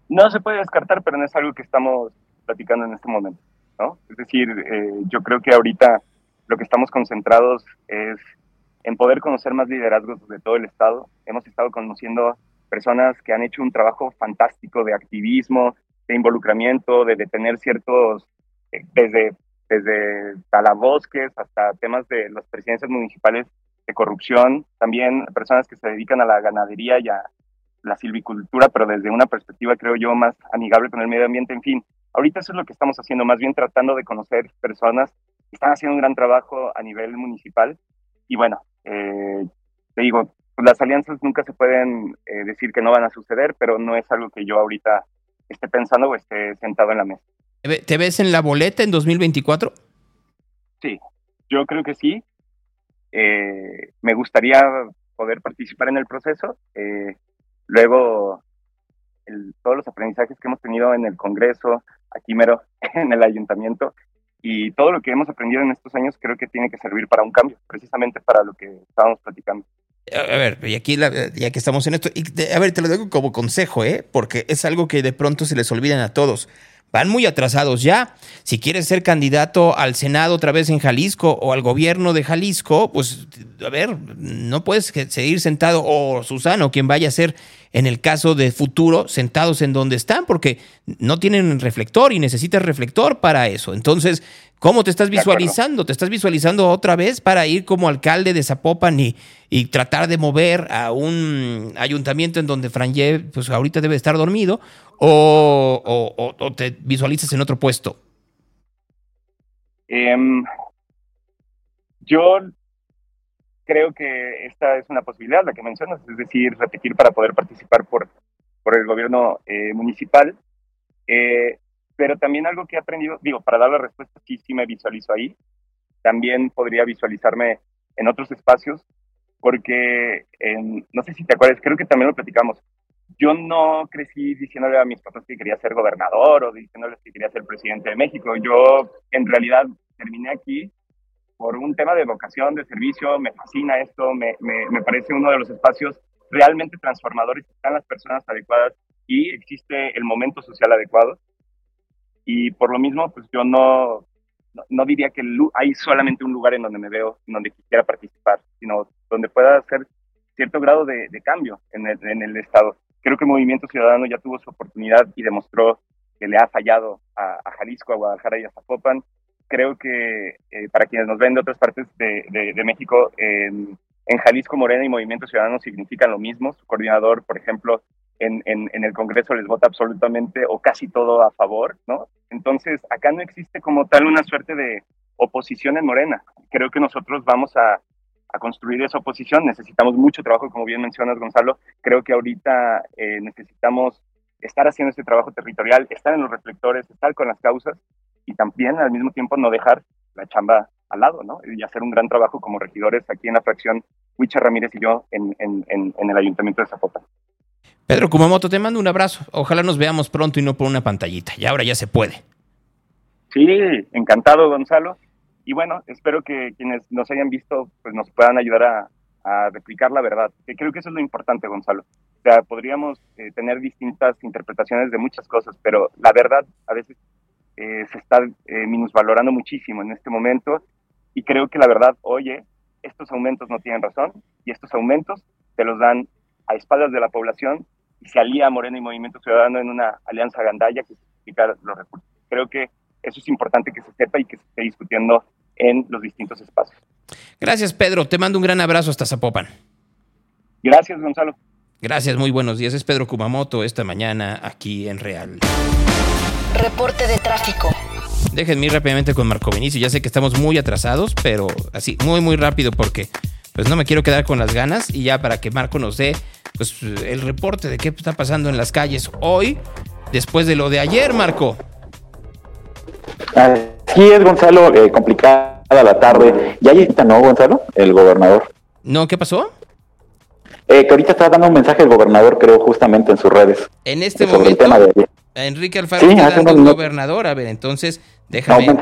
no se puede descartar, pero no es algo que estamos platicando en este momento, ¿no? Es decir, eh, yo creo que ahorita lo que estamos concentrados es en poder conocer más liderazgos de todo el Estado. Hemos estado conociendo personas que han hecho un trabajo fantástico de activismo, de involucramiento, de detener ciertos, eh, desde, desde talabosques hasta temas de las presidencias municipales de corrupción, también personas que se dedican a la ganadería y a la silvicultura, pero desde una perspectiva, creo yo, más amigable con el medio ambiente, en fin. Ahorita eso es lo que estamos haciendo, más bien tratando de conocer personas que están haciendo un gran trabajo a nivel municipal. Y bueno, eh, te digo, las alianzas nunca se pueden eh, decir que no van a suceder, pero no es algo que yo ahorita esté pensando o esté sentado en la mesa. ¿Te ves en la boleta en 2024? Sí, yo creo que sí. Eh, me gustaría poder participar en el proceso. Eh, luego, todos los aprendizajes que hemos tenido en el Congreso, aquí mero, en el ayuntamiento, y todo lo que hemos aprendido en estos años creo que tiene que servir para un cambio, precisamente para lo que estábamos platicando. A ver, y aquí ya que estamos en esto, y a ver, te lo digo como consejo, ¿eh? Porque es algo que de pronto se les olvidan a todos. Van muy atrasados ya. Si quieres ser candidato al Senado otra vez en Jalisco o al gobierno de Jalisco, pues, a ver, no puedes seguir sentado, o Susano, quien vaya a ser en el caso de futuro, sentados en donde están, porque no tienen reflector y necesitas reflector para eso. Entonces, ¿Cómo te estás visualizando? ¿Te estás visualizando otra vez para ir como alcalde de Zapopan y, y tratar de mover a un ayuntamiento en donde Franje pues ahorita debe estar dormido? ¿O, o, o te visualizas en otro puesto? Um, yo creo que esta es una posibilidad, la que mencionas, es decir, repetir para poder participar por, por el gobierno eh, municipal. Eh, pero también algo que he aprendido, digo, para dar la respuesta, sí, sí me visualizo ahí. También podría visualizarme en otros espacios, porque en, no sé si te acuerdas, creo que también lo platicamos. Yo no crecí diciéndole a mis papás que quería ser gobernador o diciéndoles que quería ser presidente de México. Yo, en realidad, terminé aquí por un tema de vocación, de servicio. Me fascina esto, me, me, parece uno de los espacios realmente transformadores. Están las personas adecuadas y existe el momento social adecuado y por lo mismo, pues yo no, no, diría que hay solamente un lugar en donde me veo, en donde quisiera participar, sino donde pueda hacer cierto grado de, de cambio en el, en el, Estado. Creo que el Movimiento Ciudadano ya tuvo su oportunidad y demostró que le ha fallado a, a Jalisco, a Guadalajara y a Zapopan. Creo que eh, para quienes nos ven de otras partes de, México, en, Jalisco, Morena y Movimiento Ciudadano significan lo mismo. Su coordinador, por ejemplo, en, en, en, el Congreso les vota absolutamente o casi todo a favor, ¿no? Entonces, acá no existe como tal una suerte de oposición en Morena. Creo que nosotros vamos a, a construir esa oposición. Necesitamos mucho trabajo, como bien mencionas, Gonzalo. Creo que ahorita eh, necesitamos estar haciendo este trabajo territorial, estar en los reflectores, estar con las causas y también al mismo tiempo no dejar la chamba al lado, ¿no? Y hacer un gran trabajo como regidores aquí en la fracción Huicha Ramírez y yo en, en, en, en el Ayuntamiento de Zapopan. Pedro Kumamoto, te mando un abrazo. Ojalá nos veamos pronto y no por una pantallita. Y ahora ya se puede. Sí, encantado, Gonzalo. Y bueno, espero que quienes nos hayan visto pues nos puedan ayudar a, a replicar la verdad. Que creo que eso es lo importante, Gonzalo. O sea, podríamos eh, tener distintas interpretaciones de muchas cosas, pero la verdad a veces eh, se está eh, minusvalorando muchísimo en este momento. Y creo que la verdad, oye, estos aumentos no tienen razón y estos aumentos se los dan a espaldas de la población y se alía Morena y Movimiento Ciudadano en una alianza gandalla que, multiplicar los recursos. Creo que eso es importante que se sepa y que se esté discutiendo en los distintos espacios. Gracias, Pedro. Te mando un gran abrazo hasta Zapopan. Gracias, Gonzalo. Gracias, muy buenos días. Es Pedro Kumamoto esta mañana aquí en Real. Reporte de tráfico. Déjenme ir rápidamente con Marco Vinicio. Ya sé que estamos muy atrasados, pero así, muy, muy rápido porque pues no me quiero quedar con las ganas y ya para que Marco nos dé pues, el reporte de qué está pasando en las calles hoy, después de lo de ayer, Marco. Así es, Gonzalo, eh, complicada la tarde. Ya ahí está, ¿no, Gonzalo? El gobernador. No, ¿qué pasó? Eh, que ahorita está dando un mensaje el gobernador, creo, justamente en sus redes. En este sobre momento, el tema de Enrique Alfaro Sí, está dando un gobernador. A ver, entonces, déjame,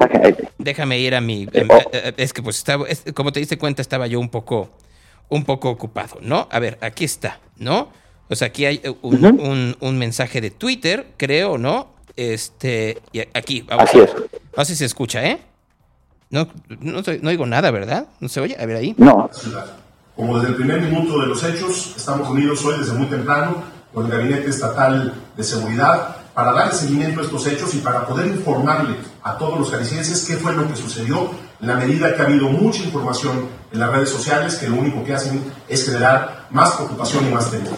déjame ir a mi... Eh, em, oh. eh, eh, es que pues estaba, es- como te diste cuenta, estaba yo un poco, un poco ocupado, ¿no? A ver, aquí está, ¿no? O sea, aquí hay un, un- un mensaje de Twitter, creo, ¿no? Este, y aquí, vamos Así es. No sé si se escucha, ¿eh? No, no, no oigo nada, ¿verdad? ¿No se oye? A ver ahí. No. Como desde el primer minuto de los hechos, estamos unidos hoy desde muy temprano con el Gabinete Estatal de Seguridad para dar seguimiento a estos hechos y para poder informarle a todos los jaliscienses qué fue lo que sucedió en la medida que ha habido mucha información en las redes sociales que lo único que hacen es generar más preocupación y más temor.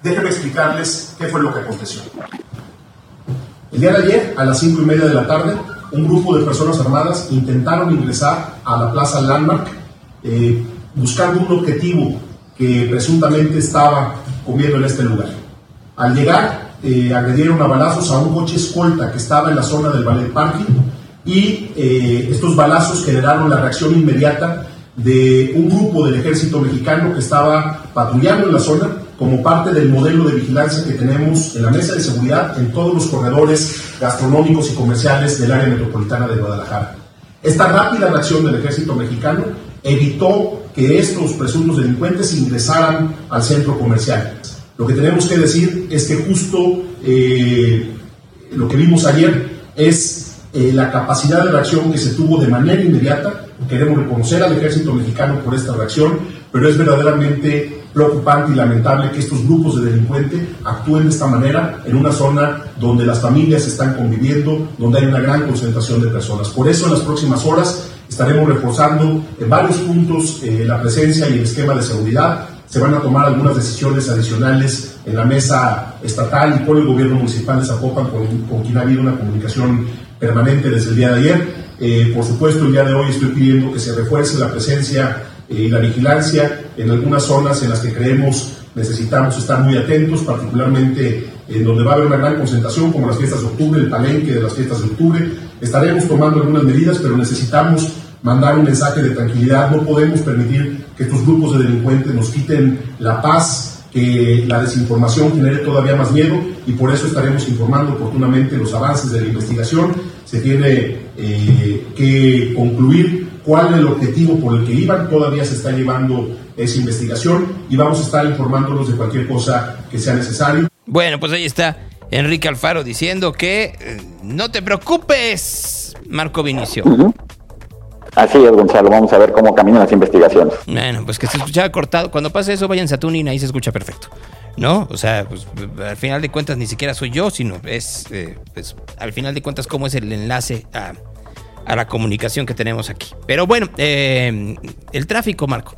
Déjenme explicarles qué fue lo que aconteció. El día de ayer, a las cinco y media de la tarde, un grupo de personas armadas intentaron ingresar a la Plaza Landmark eh, buscando un objetivo que presuntamente estaba comiendo en este lugar. Al llegar, eh, agredieron a balazos a un coche escolta que estaba en la zona del ballet parking y eh, estos balazos generaron la reacción inmediata de un grupo del ejército mexicano que estaba patrullando en la zona como parte del modelo de vigilancia que tenemos en la mesa de seguridad en todos los corredores gastronómicos y comerciales del área metropolitana de Guadalajara. Esta rápida reacción del ejército mexicano evitó que estos presuntos delincuentes ingresaran al centro comercial. Lo que tenemos que decir es que justo eh, lo que vimos ayer es eh, la capacidad de reacción que se tuvo de manera inmediata. Queremos reconocer al ejército mexicano por esta reacción, pero es verdaderamente preocupante y lamentable que estos grupos de delincuentes actúen de esta manera en una zona donde las familias están conviviendo, donde hay una gran concentración de personas. Por eso en las próximas horas estaremos reforzando en varios puntos eh, la presencia y el esquema de seguridad. Se van a tomar algunas decisiones adicionales en la mesa estatal y por el gobierno municipal de Zapopan, con, con quien ha habido una comunicación permanente desde el día de ayer. Eh, por supuesto, el día de hoy estoy pidiendo que se refuerce la presencia eh, y la vigilancia en algunas zonas en las que creemos necesitamos estar muy atentos, particularmente en donde va a haber una gran concentración, como las fiestas de octubre, el palenque de las fiestas de octubre. Estaremos tomando algunas medidas, pero necesitamos mandar un mensaje de tranquilidad. No podemos permitir que estos grupos de delincuentes nos quiten la paz, que la desinformación genere todavía más miedo y por eso estaremos informando oportunamente los avances de la investigación. Se tiene eh, que concluir cuál es el objetivo por el que iban. Todavía se está llevando esa investigación y vamos a estar informándolos de cualquier cosa que sea necesario. Bueno, pues ahí está Enrique Alfaro diciendo que eh, no te preocupes, Marco Vinicio. Así es, Gonzalo. Vamos a ver cómo caminan las investigaciones. Bueno, pues que se escuchaba cortado. Cuando pase eso, váyanse a Tuning, ahí se escucha perfecto. ¿No? O sea, pues al final de cuentas ni siquiera soy yo, sino es, eh, pues, al final de cuentas, cómo es el enlace a, a la comunicación que tenemos aquí. Pero bueno, eh, el tráfico, Marco.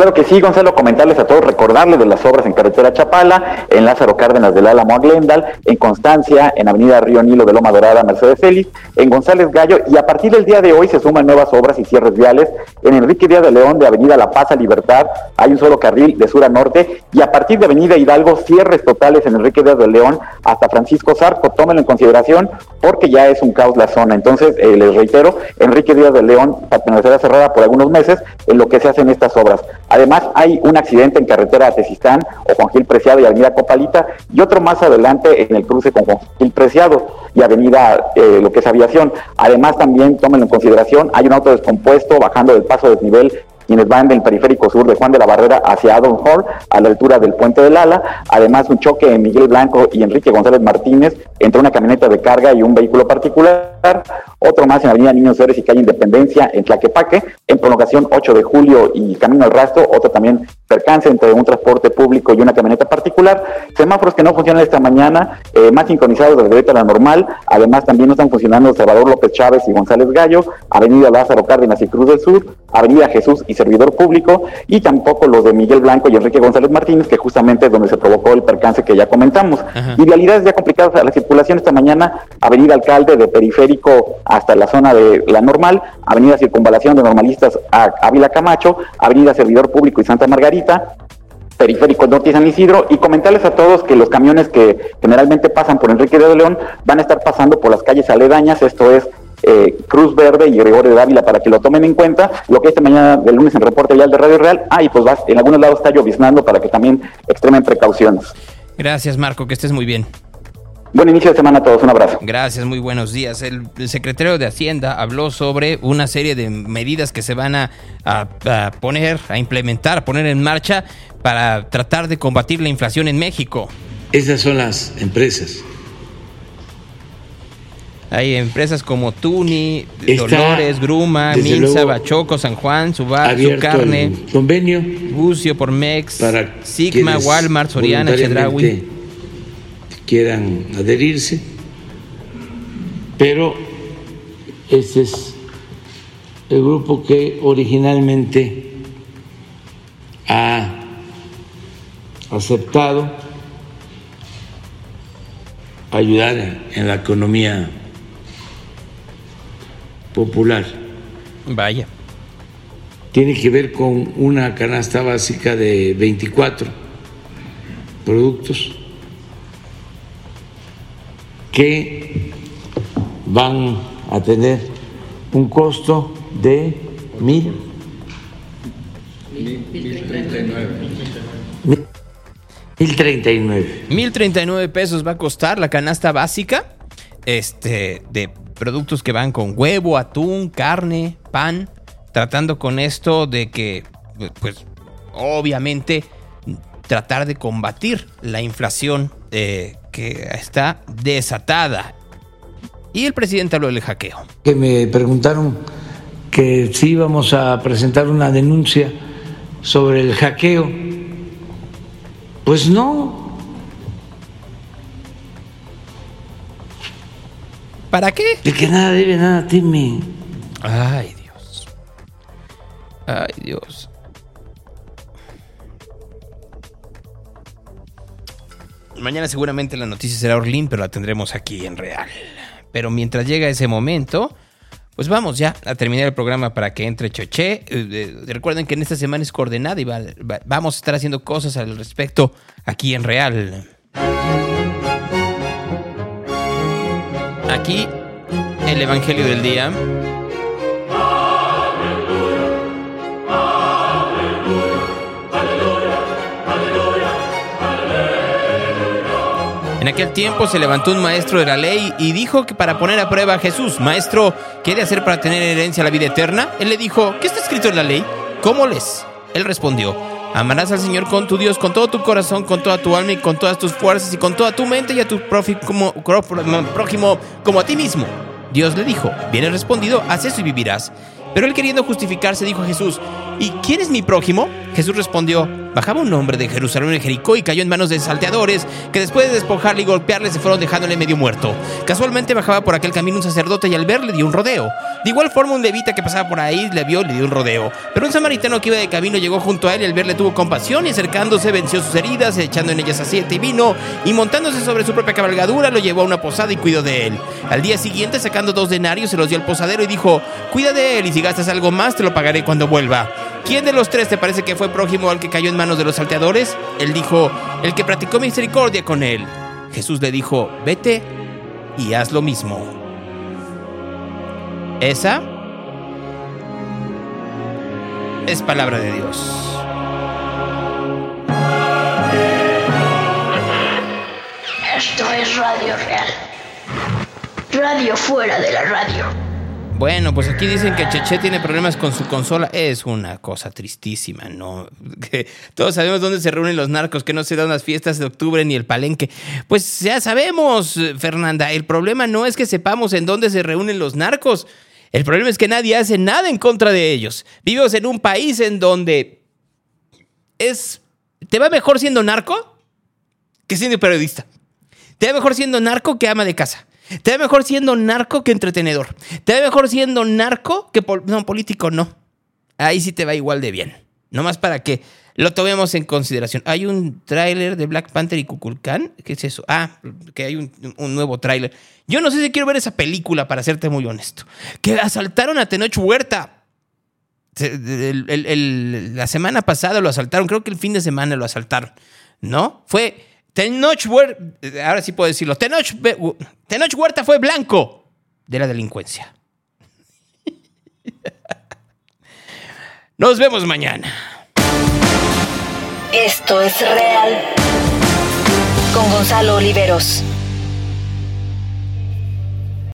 Claro que sí, Gonzalo, comentarles a todos, recordarles de las obras en carretera Chapala, en Lázaro Cárdenas del Álamo a Glendale, en Constancia, en Avenida Río Nilo de Loma Dorada, Mercedes Félix, en González Gallo, y a partir del día de hoy se suman nuevas obras y cierres viales en Enrique Díaz de León de Avenida La Paz a Libertad, hay un solo carril de sur a norte, y a partir de Avenida Hidalgo, cierres totales en Enrique Díaz de León hasta Francisco Zarco, tómenlo en consideración porque ya es un caos la zona. Entonces, eh, les reitero, Enrique Díaz de León permanecerá cerrada por algunos meses en lo que se hacen estas obras. Además, hay un accidente en carretera a Tezistán o Juan Gil Preciado y Avenida Copalita y otro más adelante en el cruce con Juan Gil Preciado y Avenida eh, lo que es aviación. Además, también tómenlo en consideración, hay un auto descompuesto bajando del paso de desnivel quienes van del periférico sur de Juan de la Barrera hacia Adam Hall, a la altura del puente del Ala. Además, un choque en Miguel Blanco y Enrique González Martínez entre una camioneta de carga y un vehículo particular. Otro más en Avenida Niños Héroes y calle Independencia en Tlaquepaque. En prolongación 8 de julio y Camino al Rastro, otro también percance entre un transporte público y una camioneta particular. Semáforos que no funcionan esta mañana, eh, más sincronizados ahorita la normal. Además, también no están funcionando Salvador López Chávez y González Gallo, Avenida Lázaro Cárdenas y Cruz del Sur, Avenida Jesús y Servidor Público, y tampoco los de Miguel Blanco y Enrique González Martínez, que justamente es donde se provocó el percance que ya comentamos. Y vialidades ya complicadas a la circulación esta mañana, Avenida Alcalde de Periférico hasta la zona de la normal, Avenida Circunvalación de Normalistas a Ávila Camacho, Avenida Servidor Público y Santa Margarita, Periférico Norte y San Isidro, y comentarles a todos que los camiones que generalmente pasan por Enrique de León van a estar pasando por las calles aledañas, esto es eh, Cruz Verde y Gregorio de Ávila para que lo tomen en cuenta. Lo que esta mañana del lunes en reporte vial de Radio Real, ah, y pues va, en algunos lados está lloviznando para que también extremen precauciones. Gracias, Marco, que estés muy bien. Buen inicio de semana a todos, un abrazo. Gracias, muy buenos días. El, el secretario de Hacienda habló sobre una serie de medidas que se van a, a- a poner, a implementar, a poner en marcha para tratar de combatir la inflación en México. Esas son las empresas. Hay empresas como Tuni, Está, Dolores, Gruma, luego, Bachoco, San Juan, Subar, Carne, convenio Bucio por Mex, para Sigma, Walmart, Soriana, Chedraui. Quieran adherirse, pero este es el grupo que originalmente ha aceptado ayudar en la economía popular. Vaya. Tiene que ver con una canasta básica de 24 productos que van a tener un costo de mil. 1039. 1039 pesos va a costar la canasta básica este, de productos que van con huevo, atún, carne, pan, tratando con esto de que, pues, obviamente, tratar de combatir la inflación eh, que está desatada. Y el presidente habló del hackeo. que me preguntaron que si íbamos a presentar una denuncia sobre el hackeo. Pues no. ¿Para qué? El que nada debe, nada teme. Ay, Dios. Ay, Dios. Mañana seguramente la noticia será Orlín, pero la tendremos aquí en real. Pero mientras llega ese momento, pues vamos ya a terminar el programa para que entre Choché. Eh, eh, recuerden que en esta semana es coordenada y va- va- vamos a estar haciendo cosas al respecto aquí en real. Aquí el Evangelio del Día. Aquel tiempo se levantó un maestro de la ley y dijo que para poner a prueba a Jesús, maestro, ¿qué de hacer para tener herencia la vida eterna? Él le dijo, ¿qué está escrito en la ley? ¿Cómo lees? Él respondió, amarás al Señor con tu Dios, con todo tu corazón, con toda tu alma y con todas tus fuerzas y con toda tu mente y a tu prójimo como a ti mismo. Dios le dijo, bien respondido, haz eso y vivirás. Pero él queriendo justificarse dijo a Jesús, ¿y quién es mi prójimo? Jesús respondió, bajaba un hombre de Jerusalén en Jericó y cayó en manos de salteadores, que después de despojarle y golpearle se fueron dejándole medio muerto. Casualmente bajaba por aquel camino un sacerdote y al verle dio un rodeo. De igual forma un levita que pasaba por ahí le vio y le dio un rodeo. Pero un samaritano que iba de camino llegó junto a él y al verle tuvo compasión y acercándose venció sus heridas, echando en ellas aceite y vino, y montándose sobre su propia cabalgadura lo llevó a una posada y cuidó de él. Al día siguiente, sacando dos denarios, se los dio al posadero y dijo, cuida de él y si gastas algo más te lo pagaré cuando vuelva. ¿Quién de los tres te parece que fue prójimo al que cayó en manos de los salteadores? Él dijo, el que practicó misericordia con él. Jesús le dijo, vete y haz lo mismo. Esa es palabra de Dios. Esto es Radio Real. Radio fuera de la radio. Bueno, pues aquí dicen que Cheche tiene problemas con su consola. Es una cosa tristísima, ¿no? Todos sabemos dónde se reúnen los narcos, que no se dan las fiestas de octubre ni el palenque. Pues ya sabemos, Fernanda, el problema no es que sepamos en dónde se reúnen los narcos. El problema es que nadie hace nada en contra de ellos. Vivimos en un país en donde es. Te va mejor siendo narco que siendo periodista. Te va mejor siendo narco que ama de casa. Te va mejor siendo narco que entretenedor. Te va mejor siendo narco que. no, político no. Ahí sí te va igual de bien. Nomás para que lo tomemos en consideración. Hay un tráiler de Black Panther y Kukulkan. ¿Qué es eso? Ah, que hay un, un nuevo tráiler. Yo no sé si quiero ver esa película, para serte muy honesto. Que asaltaron a Tenoch Huerta. la semana pasada lo asaltaron, creo que el fin de semana lo asaltaron, ¿no? Fue Tenoch Huerta, ahora sí puedo decirlo, Tenoch, Tenoch Huerta fue blanco de la delincuencia. Nos vemos mañana. Esto es real. Con Gonzalo Oliveros.